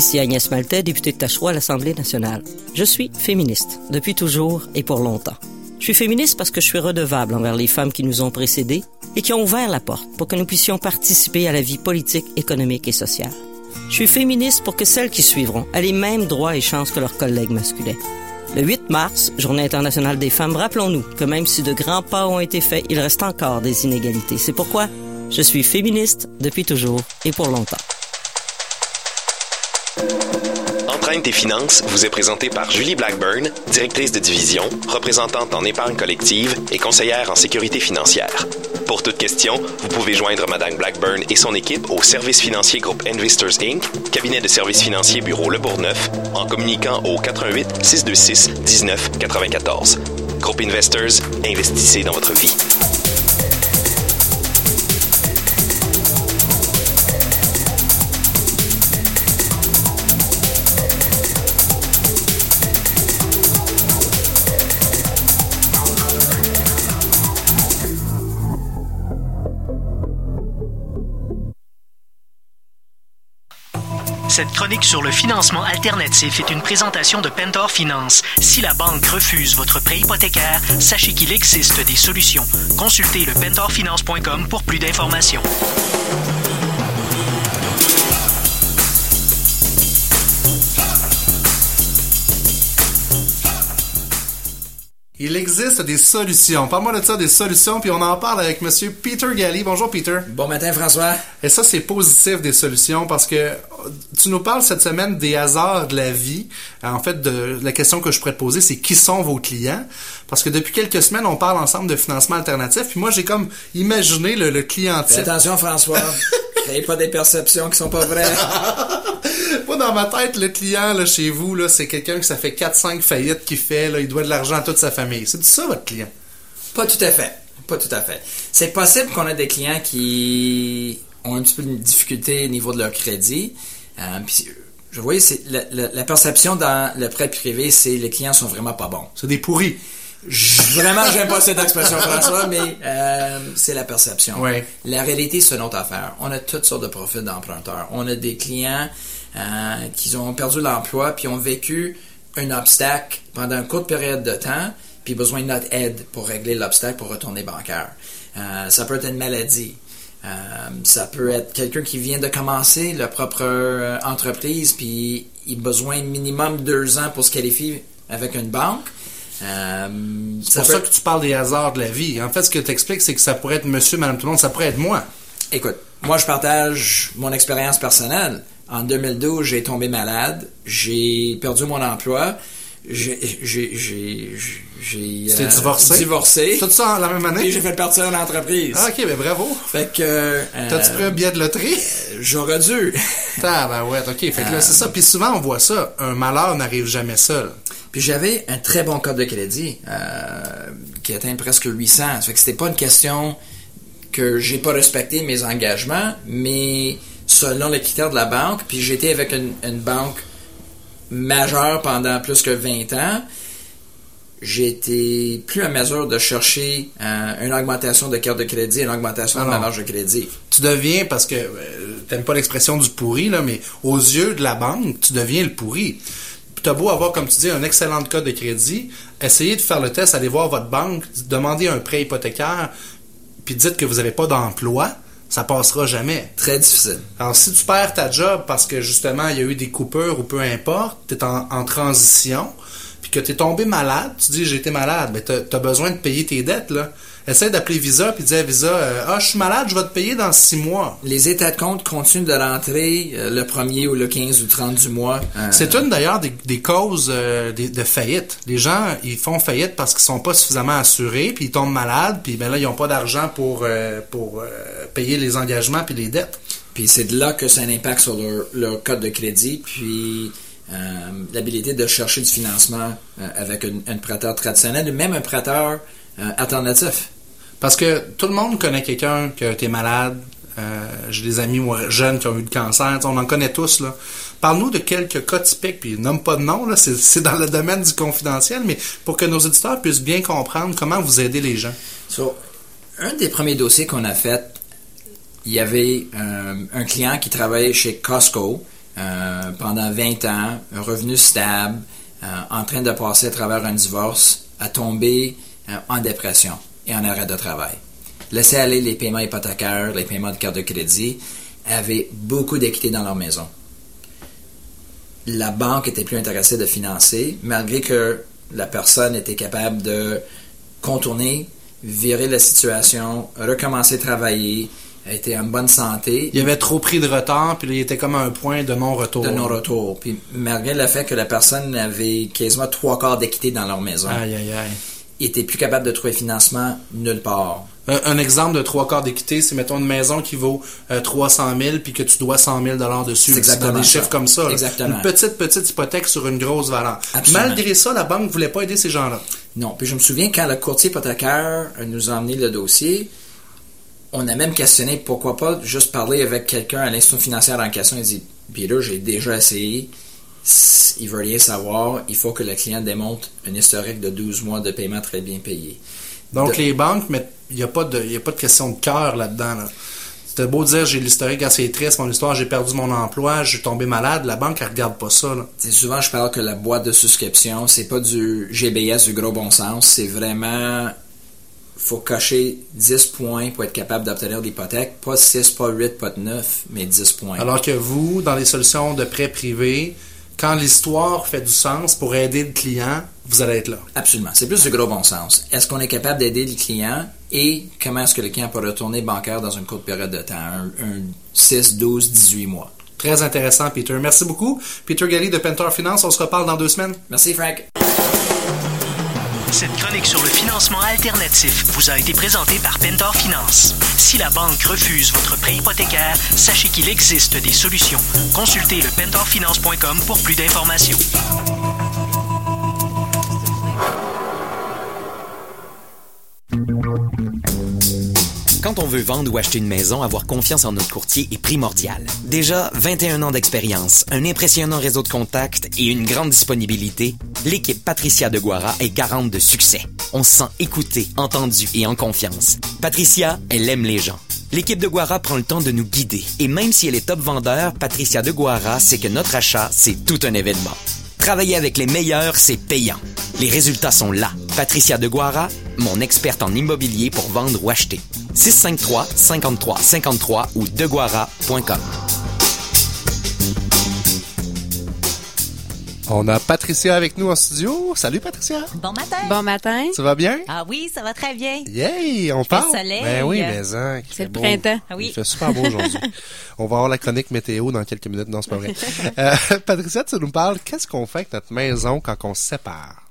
Ici Agnès Maltais, députée de Tachereau à l'Assemblée nationale. Je suis féministe, depuis toujours et pour longtemps. Je suis féministe parce que je suis redevable envers les femmes qui nous ont précédées et qui ont ouvert la porte pour que nous puissions participer à la vie politique, économique et sociale. Je suis féministe pour que celles qui suivront aient les mêmes droits et chances que leurs collègues masculins. Le 8 mars, Journée internationale des femmes, rappelons-nous que même si de grands pas ont été faits, il reste encore des inégalités. C'est pourquoi je suis féministe depuis toujours et pour longtemps. Entraîne tes finances vous est présenté par Julie Blackburn, directrice de division, représentante en épargne collective et conseillère en sécurité financière. Pour toute question, vous pouvez joindre Madame Blackburn et son équipe au service financier groupe Investors Inc., cabinet de services financiers bureau Le Bourgneuf, en communiquant au 88 626 19 94. Groupe Investors, investissez dans votre vie. Cette chronique sur le financement alternatif est une présentation de Pentor Finance. Si la banque refuse votre prêt hypothécaire, sachez qu'il existe des solutions. Consultez le pentorfinance.com pour plus d'informations. Il existe des solutions. Parle-moi de ça, des solutions, puis on en parle avec Monsieur Peter Galli. Bonjour Peter. Bon matin François. Et ça, c'est positif des solutions parce que tu nous parles cette semaine des hasards de la vie. En fait, de la question que je pourrais te poser, c'est qui sont vos clients? Parce que depuis quelques semaines, on parle ensemble de financement alternatif. Puis moi, j'ai comme imaginé le, le client type. attention François, créez pas des perceptions qui sont pas vraies. Moi, dans ma tête, le client là, chez vous, là, c'est quelqu'un que ça fait 4-5 faillites qu'il fait. Là, il doit de l'argent à toute sa famille. C'est ça, votre client? Pas tout à fait. Pas tout à fait. C'est possible qu'on ait des clients qui ont un petit peu de difficulté au niveau de leur crédit. Euh, puis, je vois, c'est la, la, perception dans le prêt privé, c'est les clients sont vraiment pas bons. C'est des pourris. Vraiment, j'aime pas cette expression, François, mais euh, c'est la perception. La réalité, c'est une autre affaire. On a toutes sortes de profils d'emprunteurs. On a des clients euh, qui ont perdu l'emploi puis ont vécu un obstacle pendant une courte période de temps puis besoin de notre aide pour régler l'obstacle pour retourner bancaire. Euh, ça peut être une maladie. Euh, ça peut être quelqu'un qui vient de commencer leur propre euh, entreprise puis il a besoin minimum deux ans pour se qualifier avec une banque. Euh, c'est pour ça que tu parles des hasards de la vie. En fait, ce que tu expliques, c'est que ça pourrait être monsieur, madame, tout le monde, ça pourrait être moi. Écoute, moi, je partage mon expérience personnelle. En 2012, j'ai tombé malade, j'ai perdu mon emploi, j'ai j'ai euh, divorcé? divorcé. Tout ça la même année? Et j'ai fait partir une entreprise. Ah, ok, ben bravo. Fait que. Euh, T'as-tu pris un billet de loterie? Euh, j'aurais dû. Ah, ben ouais, ok. Fait que là, c'est ça. Puis souvent, on voit ça. Un malheur n'arrive jamais seul. Puis j'avais un très bon code de crédit qui atteint presque 800. Fait que c'était pas une question que j'ai pas respecté mes engagements, mais selon les critères de la banque, puis j'étais avec une, banque majeure pendant plus que 20 ans, j'étais plus à mesure de chercher euh, une augmentation de carte de crédit, une augmentation de ma marge de crédit. Tu deviens, parce que euh, t'aimes pas l'expression du pourri, là, mais aux yeux de la banque, tu deviens le pourri. As beau avoir, comme tu dis, un excellent code de crédit, essayez de faire le test, allez voir votre banque, demandez un prêt hypothécaire, puis dites que vous n'avez pas d'emploi ça passera jamais. Très difficile. Alors, si tu perds ta job parce que justement, il y a eu des coupures ou peu importe, tu es en, transition, puis que tu es tombé malade, tu dis j'ai été malade, mais tu as, besoin de payer tes dettes, là. Essaye d'appeler Visa puis dire à Visa euh, Ah, je suis malade, je vais te payer dans six mois. Les états de compte continuent de rentrer euh, le premier ou le 15 ou le 30 du mois. Euh, C'est une d'ailleurs des, causes de faillite. Les gens, ils font faillite parce qu'ils sont pas suffisamment assurés, puis ils tombent malades, puis ben là, ils n'ont pas d'argent pour, pour payer les engagements puis les dettes. Puis c'est de là que ça a un impact sur leur, code de crédit, puis l'habilité de chercher du financement avec un, prêteur traditionnel, ou même un prêteur alternatif. Parce que tout le monde connaît quelqu'un qui a été malade. Euh, j'ai des amis jeunes qui ont eu le cancer. On en connaît tous. Parle-nous de quelques cas typiques, puis nomme pas de nom, c'est, dans le domaine du confidentiel, mais pour que nos éditeurs puissent bien comprendre comment vous aidez les gens. un des premiers dossiers qu'on a fait, il y avait euh, un client qui travaillait chez Costco euh, pendant 20 ans, un revenu stable, en train de passer à travers un divorce, a tombé en dépression et en arrêt de travail. Laisser aller les paiements hypothécaires, les paiements de carte de crédit, avaient beaucoup d'équité dans leur maison. La banque était plus intéressée de financer, malgré que la personne était capable de contourner, virer la situation, recommencer à travailler, était en bonne santé. Il avait trop pris de retard, puis il était comme à un point de non-retour. De non-retour. Puis malgré le fait que la personne avait quasiment trois quarts d'équité dans leur maison. Aïe, aïe, aïe était plus capable de trouver financement nulle part. Un, exemple de trois quarts d'équité, c'est mettons une maison qui vaut 300 euh, 000 puis que tu dois 100 000 dollars dessus. Exactement des chiffres comme ça. Exactement. Une petite petite hypothèque sur une grosse valeur. Malgré ça, la banque voulait pas aider ces gens-là. Non. Puis je me souviens quand le courtier hypothécaire nous a emmené le dossier, on a même questionné pourquoi pas juste parler avec quelqu'un à l'institution financière en question. Il dit, Peter, j'ai déjà essayé il veut rien savoir, il faut que le client démontre un historique de 12 mois de paiement très bien payé. Donc les banques, mais il n'y a, pas de, a pas de question de cœur là-dedans. C'était beau dire j'ai l'historique assez triste, mon histoire, j'ai perdu mon emploi, j'ai tombé malade, la banque elle regarde pas ça. Souvent je parle que la boîte de souscription, c'est pas du GBS du gros bon sens, c'est vraiment faut cocher 10 points pour être capable d'obtenir l'hypothèque, pas 6, pas 8, pas 9, mais 10 points. Alors que vous, dans les solutions de prêt privé, quand l'histoire fait du sens pour aider le client, vous allez être là. Absolument. C'est plus du gros bon sens. Est-ce qu'on est capable d'aider le client et comment est-ce que le client peut retourner bancaire dans une courte période de temps, un, un 6, 12, 18 mois? Très intéressant, Peter. Merci beaucoup. Peter Galli de Pentor Finance. On se reparle dans deux semaines. Merci, Frank. Cette chronique sur le financement alternatif vous a été présentée par Pentor Finance. Si la banque refuse votre prêt hypothécaire, sachez qu'il existe des solutions. Consultez le pentorfinance.com pour plus d'informations. Quand on veut vendre ou acheter une maison, avoir confiance en notre courtier est primordial. Déjà, 21 ans d'expérience, un impressionnant réseau de contacts et une grande disponibilité, l'équipe Patricia de Guara est garante de succès. On se sent écouté, entendu et en confiance. Patricia, elle aime les gens. L'équipe de Guara prend le temps de nous guider. Et même si elle est top vendeur, Patricia de Guara sait que notre achat, c'est tout un événement. Travailler avec les meilleurs, c'est payant. Les résultats sont là. Patricia de Guara, mon experte en immobilier pour vendre ou acheter. 653 53 53 ou deguara.com. On a Patricia avec nous en studio. Salut Patricia. Bon matin. Bon matin. Ça va bien? Ah oui, ça va très bien. Yay, on parle. soleil. Ben oui, mais hein, C'est le beau. printemps. Ah oui. Il fait super beau aujourd'hui. on va avoir la chronique météo dans quelques minutes. Non, c'est pas vrai. Euh, Patricia, tu nous parles, qu'est-ce qu'on fait avec notre maison quand on se sépare?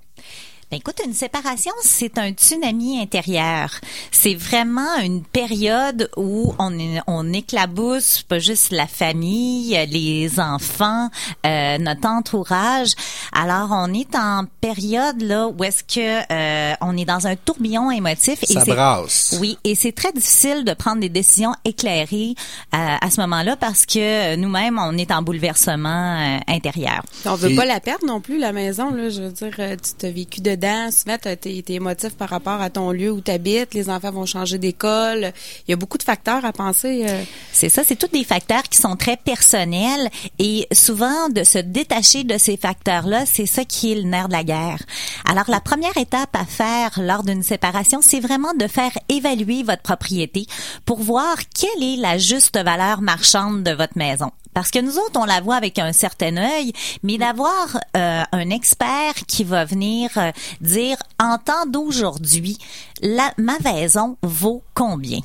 Ben, écoute, une séparation, c'est un tsunami intérieur. C'est vraiment une période où on, est- on éclabousse pas juste la famille, les enfants, euh, notre entourage. Alors, on est en période là où est-ce que euh, on est dans un tourbillon émotif. Ça brasse. Oui, et c'est très difficile de prendre des décisions éclairées euh, à ce moment-là parce que nous-mêmes, on est en bouleversement euh, intérieur. On veut Et- pas la perdre non plus, la maison. Là, je veux dire, euh, tu t'as vécu dedans. Souvent, t'es émotif par rapport à ton lieu où tu habites. Les enfants vont changer d'école. Il y a beaucoup de facteurs à penser. euh. C'est ça, c'est tous des facteurs qui sont très personnels et souvent de se détacher de ces facteurs-là, c'est ça qui est le nerf de la guerre. Alors la première étape à faire lors d'une séparation, c'est vraiment de faire évaluer votre propriété pour voir quelle est la juste valeur marchande de votre maison. Parce que nous autres, on la voit avec un certain œil, mais d'avoir euh, un expert qui va venir euh, dire en temps d'aujourd'hui, la ma maison vaut combien?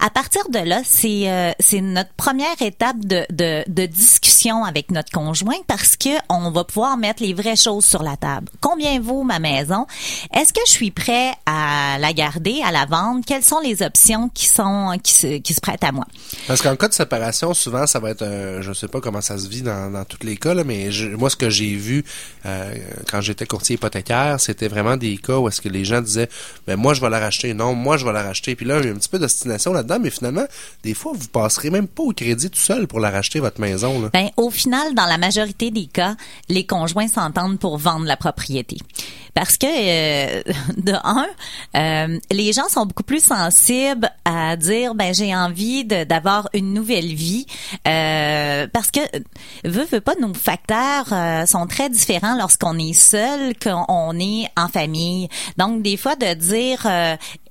À partir de là, c'est euh, c'est notre première étape de, de, de discussion avec notre conjoint parce que on va pouvoir mettre les vraies choses sur la table. Combien vaut ma maison? Est-ce que je suis prêt à la garder, à la vendre? Quelles sont les options qui sont qui se, qui se prêtent à moi? Parce qu'en cas de séparation, souvent, ça va être, un- je sais pas comment ça se vit dans, dans tous les cas, là, mais je- moi, ce que j'ai vu euh, quand j'étais courtier hypothécaire, c'était vraiment des cas où est-ce que les gens disaient, ben moi, je vais la racheter, non, moi, je vais la racheter. Puis là, il y a un petit peu d'ostination là-dedans, mais finalement, des fois, vous passerez même pas au crédit tout seul pour la racheter, votre maison. Là. Ben, au final, dans la majorité des cas, les conjoints s'entendent pour vendre la propriété. Parce que, euh, de un, euh, les gens sont beaucoup plus sensibles à dire, ben j'ai envie d'avoir une nouvelle vie, euh, parce que veut veut pas nos facteurs sont très différents lorsqu'on est seul qu'on est en famille. Donc des fois de dire,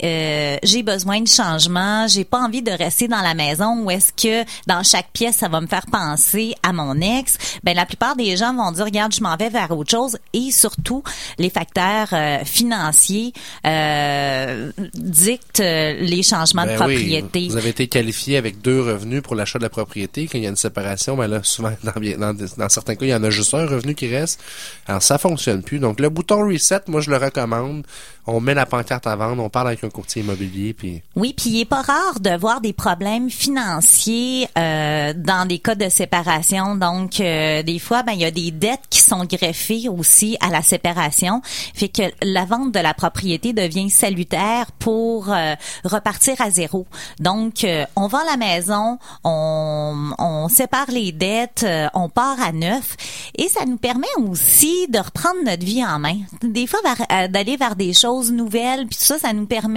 euh, j'ai besoin de changement, j'ai pas envie de rester dans la maison ou est-ce que dans chaque pièce ça va me faire penser à mon ex, ben la plupart des gens vont dire regarde je m'en vais vers autre chose et surtout les facteurs euh, financiers euh, dictent euh, les changements de Ben oui, propriété. vous avez été qualifié avec deux revenus pour l'achat de la propriété. Quand il y a une séparation, ben là, souvent, dans, dans, dans certains cas, il y en a juste un revenu qui reste. Alors, ça fonctionne plus. Donc, le bouton reset, moi, je le recommande. On met la pancarte à vendre, on parle avec un courtier immobilier, Oui, puis il est pas rare de voir des problèmes financiers euh, dans des cas de séparation. Donc, euh, des fois, ben il y a des dettes qui sont greffées aussi à la séparation, fait que la vente de la propriété devient salutaire pour euh, repartir à zéro. Donc, euh, on vend la maison, on, on sépare les dettes, euh, on part à neuf, et ça nous permet aussi de reprendre notre vie en main. Des fois, euh, d'aller vers des choses nouvelles, puis ça, ça nous permet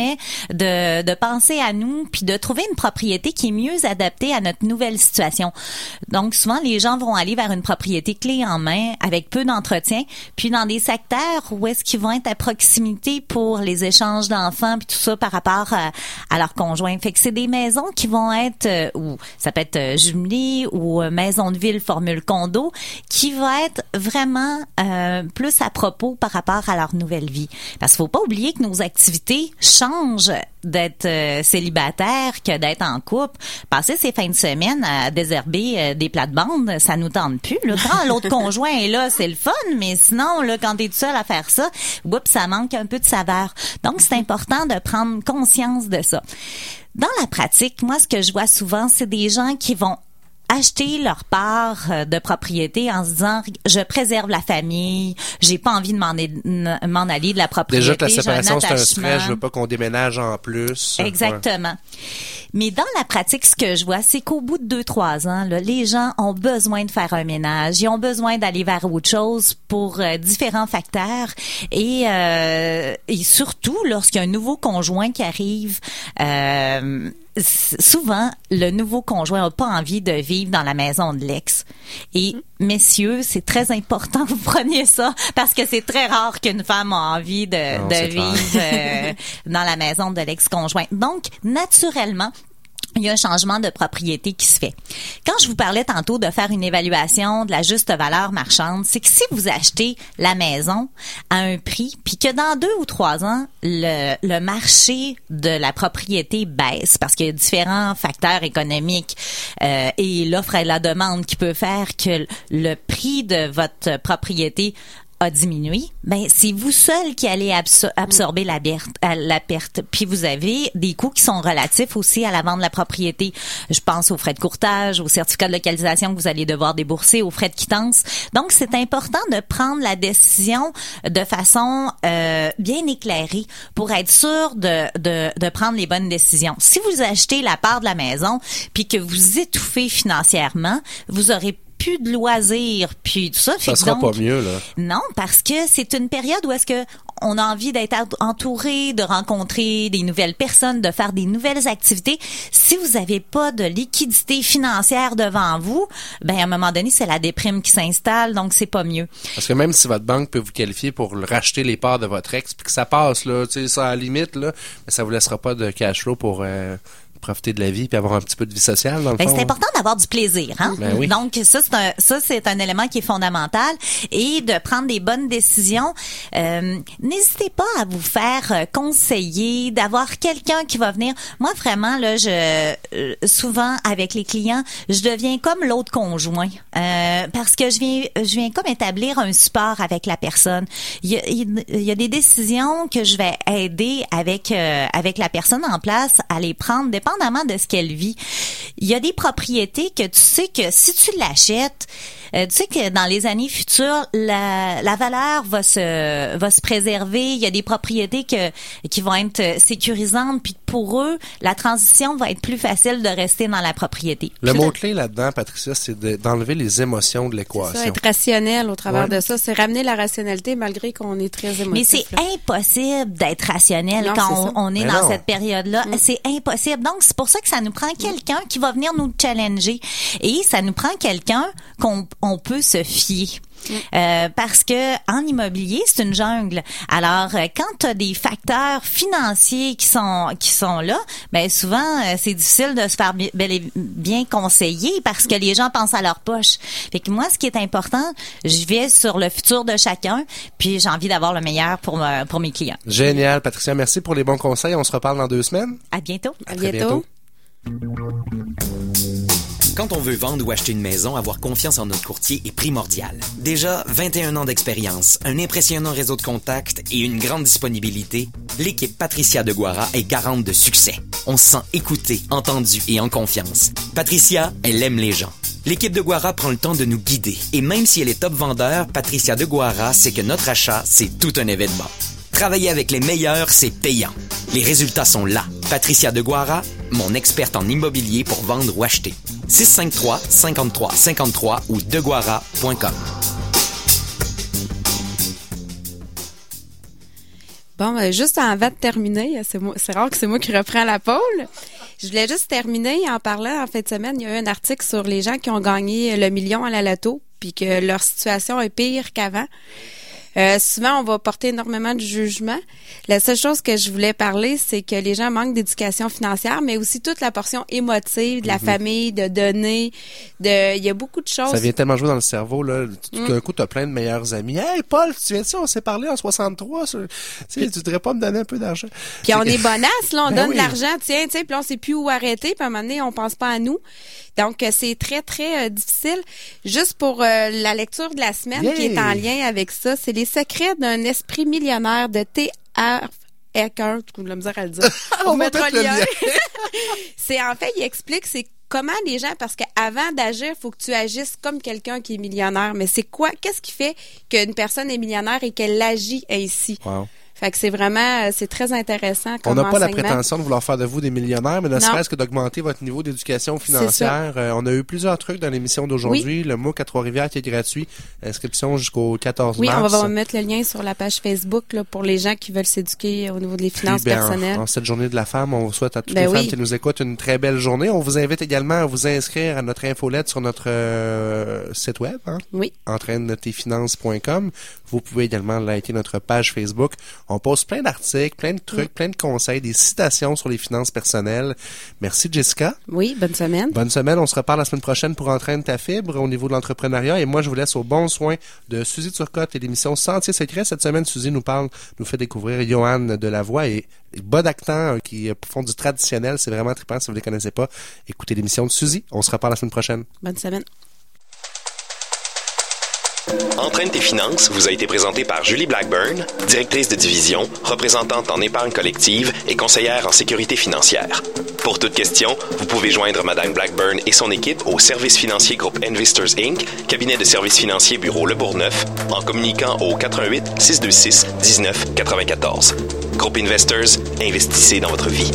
de, de penser à nous puis de trouver une propriété qui est mieux adaptée à notre nouvelle situation. Donc souvent les gens vont aller vers une propriété clé en main avec peu d'entretien, puis dans des secteurs où est-ce qu'ils vont être à proximité pour les échanges d'enfants puis tout ça par rapport à, à leur conjoint. Fait que c'est des maisons qui vont être euh, ou ça peut être euh, jumelé ou euh, maison de ville formule condo qui va être vraiment euh, plus à propos par rapport à leur nouvelle vie. Parce qu'il faut pas oublier que nos activités changent d'être euh, célibataire que d'être en couple. Passer ses fins de semaine à désherber euh, des plates-bandes, ça nous tente plus. Là. Quand l'autre conjoint est là, c'est le fun, mais sinon, là, quand t'es tout seul à faire ça, oups, ça manque un peu de saveur. Donc, c'est important de prendre conscience de ça. Dans la pratique, moi, ce que je vois souvent, c'est des gens qui vont acheter leur part euh, de propriété en se disant je préserve la famille, j'ai pas envie de m'en aller de la propriété. Déjà que la séparation c'est un stress, je veux pas qu'on déménage en plus. Exactement. Mais dans la pratique, ce que je vois, c'est qu'au bout de deux trois ans, là, les gens ont besoin de faire un ménage, ils ont besoin d'aller vers autre chose pour euh, différents facteurs et euh, et surtout lorsqu'il y a un nouveau conjoint qui arrive. Euh, souvent, le nouveau conjoint n'a pas envie de vivre dans la maison de l'ex. Et messieurs, c'est très important que vous preniez ça parce que c'est très rare qu'une femme a envie de, Non, de c'est vivre euh, dans la maison de l'ex-conjoint. Donc, naturellement, il y a un changement de propriété qui se fait. Quand je vous parlais tantôt de faire une évaluation de la juste valeur marchande, c'est que si vous achetez la maison à un prix, puis que dans deux ou trois ans, le, marché de la propriété baisse, parce qu'il y a différents facteurs économiques euh, et l'offre et la demande qui peut faire que le prix de votre propriété a diminué, ben c'est vous seul qui allez absor- absorber la perte, euh, la perte. Puis vous avez des coûts qui sont relatifs aussi à la vente de la propriété. Je pense aux frais de courtage, aux certificats de localisation que vous allez devoir débourser, aux frais de quittance. Donc c'est important de prendre la décision de façon euh, bien éclairée pour être sûr de, de, de prendre les bonnes décisions. Si vous achetez la part de la maison puis que vous étouffez financièrement, vous aurez plus de loisirs, puis tout ça. Ça sera donc- pas mieux, là. non, parce que c'est une période où est-ce que on a envie d'être entouré, de rencontrer des nouvelles personnes, de faire des nouvelles activités. Si vous n'avez pas de liquidité financière devant vous, ben à un moment donné, c'est la déprime qui s'installe, donc c'est pas mieux. Parce que même si votre banque peut vous qualifier pour racheter les parts de votre ex, puis que ça passe, là, tu sais, ça à la limite, là, mais ça vous laissera pas de cash flow pour euh, profiter de la vie puis avoir un petit peu de vie sociale, dans le Ben, c'est important d'avoir du plaisir, hein? Ben oui. Donc ça c'est un ça c'est un élément qui est fondamental et de prendre des bonnes décisions. Euh, N'hésitez pas à vous faire euh, conseiller, d'avoir quelqu'un qui va venir. Moi vraiment là, je euh, souvent avec les clients, je deviens comme l'autre conjoint euh, parce que je viens je viens comme établir un support avec la personne. Il y a, il y a des décisions que je vais aider avec euh, avec la personne en place à les prendre dépendamment de ce qu'elle vit. Il y a des propriétés que tu sais que si tu l'achètes, euh, tu sais que dans les années futures, la, la valeur va se va se préserver. Il y a des propriétés que qui vont être euh, sécurisantes, puis pour eux, la transition va être plus facile de rester dans la propriété. Le mot clé là-dedans, Patricia, c'est de- d'enlever les émotions de Ça, l'équation. être rationnel au travers Ouais. de ça, c'est ramener la rationalité malgré qu'on est très émotif. Mais c'est impossible d'être rationnel Non, quand on, est Mais dans non. cette période-là. C'est impossible. Donc, c'est pour ça que ça nous prend quelqu'un qui va venir nous challenger. Et ça nous prend quelqu'un qu'on on peut se fier. Euh, parce que en immobilier, c'est une jungle. Alors, euh, quand tu as des facteurs financiers qui sont qui sont là, ben souvent euh, c'est difficile de se faire bien conseiller parce que les gens pensent à leur poche. Fait que moi, ce qui est important, je vais sur le futur de chacun, puis j'ai envie d'avoir le meilleur pour pour mes clients. Génial, Patricia. Merci pour les bons conseils. On se reparle dans deux semaines. À bientôt. À très bientôt. Quand on veut vendre ou acheter une maison, avoir confiance en notre courtier est primordial. Déjà, 21 ans d'expérience, un impressionnant réseau de contacts et une grande disponibilité, l'équipe Patricia de Guara est garante de succès. On se sent écouté, entendu et en confiance. Patricia, elle aime les gens. L'équipe de Guara prend le temps de nous guider. Et même si elle est top vendeur, Patricia de Guara sait que notre achat, c'est tout un événement. Travailler avec les meilleurs, c'est payant. Les résultats sont là. Patricia de Guara, mon experte en immobilier pour vendre ou acheter. 653 53 53 ou deguara.com. Bon, euh, juste avant de terminer, c'est, rare que c'est moi qui reprends la pôle. Je voulais juste terminer en parlant en fin de semaine. Il y a eu un article sur les gens qui ont gagné le million à la loto, puis que leur situation est pire qu'avant. Euh, souvent, on va porter énormément de jugement. La seule chose que je voulais parler, c'est que les gens manquent d'éducation financière, mais aussi toute la portion émotive de la mhm. famille, de donner, de, il y a beaucoup de choses. Ça vient tellement jouer dans le cerveau, là. Tout d'un mm. coup, t'as plein de meilleurs amis. Hey, Paul, tu viens de ça? On s'est parlé en 63. Tu sais, tu voudrais pas me donner un peu d'argent? Puis on est bonasse, là. On ben donne de l'argent, tiens, sais, puis on sait plus où arrêter, puis à un moment donné, on pense pas à nous. Donc, euh, c'est très, très euh, difficile. Juste pour euh, la lecture de la semaine qui est en lien avec ça, c'est les secrets d'un esprit millionnaire de T.R. Ecker, tu la misère à le dire. On mettra le lien. c'est en fait, il explique, c'est comment les gens, parce qu'avant d'agir, il faut que tu agisses comme quelqu'un qui est millionnaire. Mais c'est quoi, qu'est-ce qui fait qu'une personne est millionnaire et qu'elle agit ainsi? Wow. Fait que c'est vraiment, euh, c'est très intéressant. On n'a pas la prétention de vouloir faire de vous des millionnaires, mais ne serait-ce que d'augmenter votre niveau d'éducation financière. Euh, on a eu plusieurs trucs dans l'émission d'aujourd'hui. Le MOOC à Trois-Rivières qui est gratuit. Inscription jusqu'au 14 mars. Oui, on va mettre le lien sur la page Facebook là, pour les gens qui veulent s'éduquer au niveau des finances ben, personnelles. En, cette journée de la femme, on vous souhaite à toutes ben les femmes qui nous écoutent une très belle journée. On vous invite également à vous inscrire à notre infolette sur notre euh, site web. Hein? Oui. Entraîne-tes-finances.com. Vous pouvez également liker notre page Facebook. On poste plein d'articles, plein de trucs, plein de conseils, des citations sur les finances personnelles. Merci Jessica. Oui, bonne semaine. Bonne semaine. On se reparle la semaine prochaine pour entraîner ta fibre au niveau de l'entrepreneuriat. Et moi, je vous laisse au bon soin de Suzy Turcotte et l'émission Sentier secret. Cette semaine, Suzy nous parle, nous fait découvrir Johan de la voix et Bod Actant qui font du traditionnel. C'est vraiment trippant si vous ne les connaissez pas. Écoutez l'émission de Suzy. On se reparle la semaine prochaine. Bonne semaine. Entraîne tes finances vous a été présenté par Julie Blackburn, directrice de division, représentante en épargne collective et conseillère en sécurité financière. Pour toute question, vous pouvez joindre Madame Blackburn et son équipe au service financier groupe Investors Inc., cabinet de services financiers bureau Le Bourgneuf, en communiquant au 88 626 19 94. Groupe Investors, investissez dans votre vie.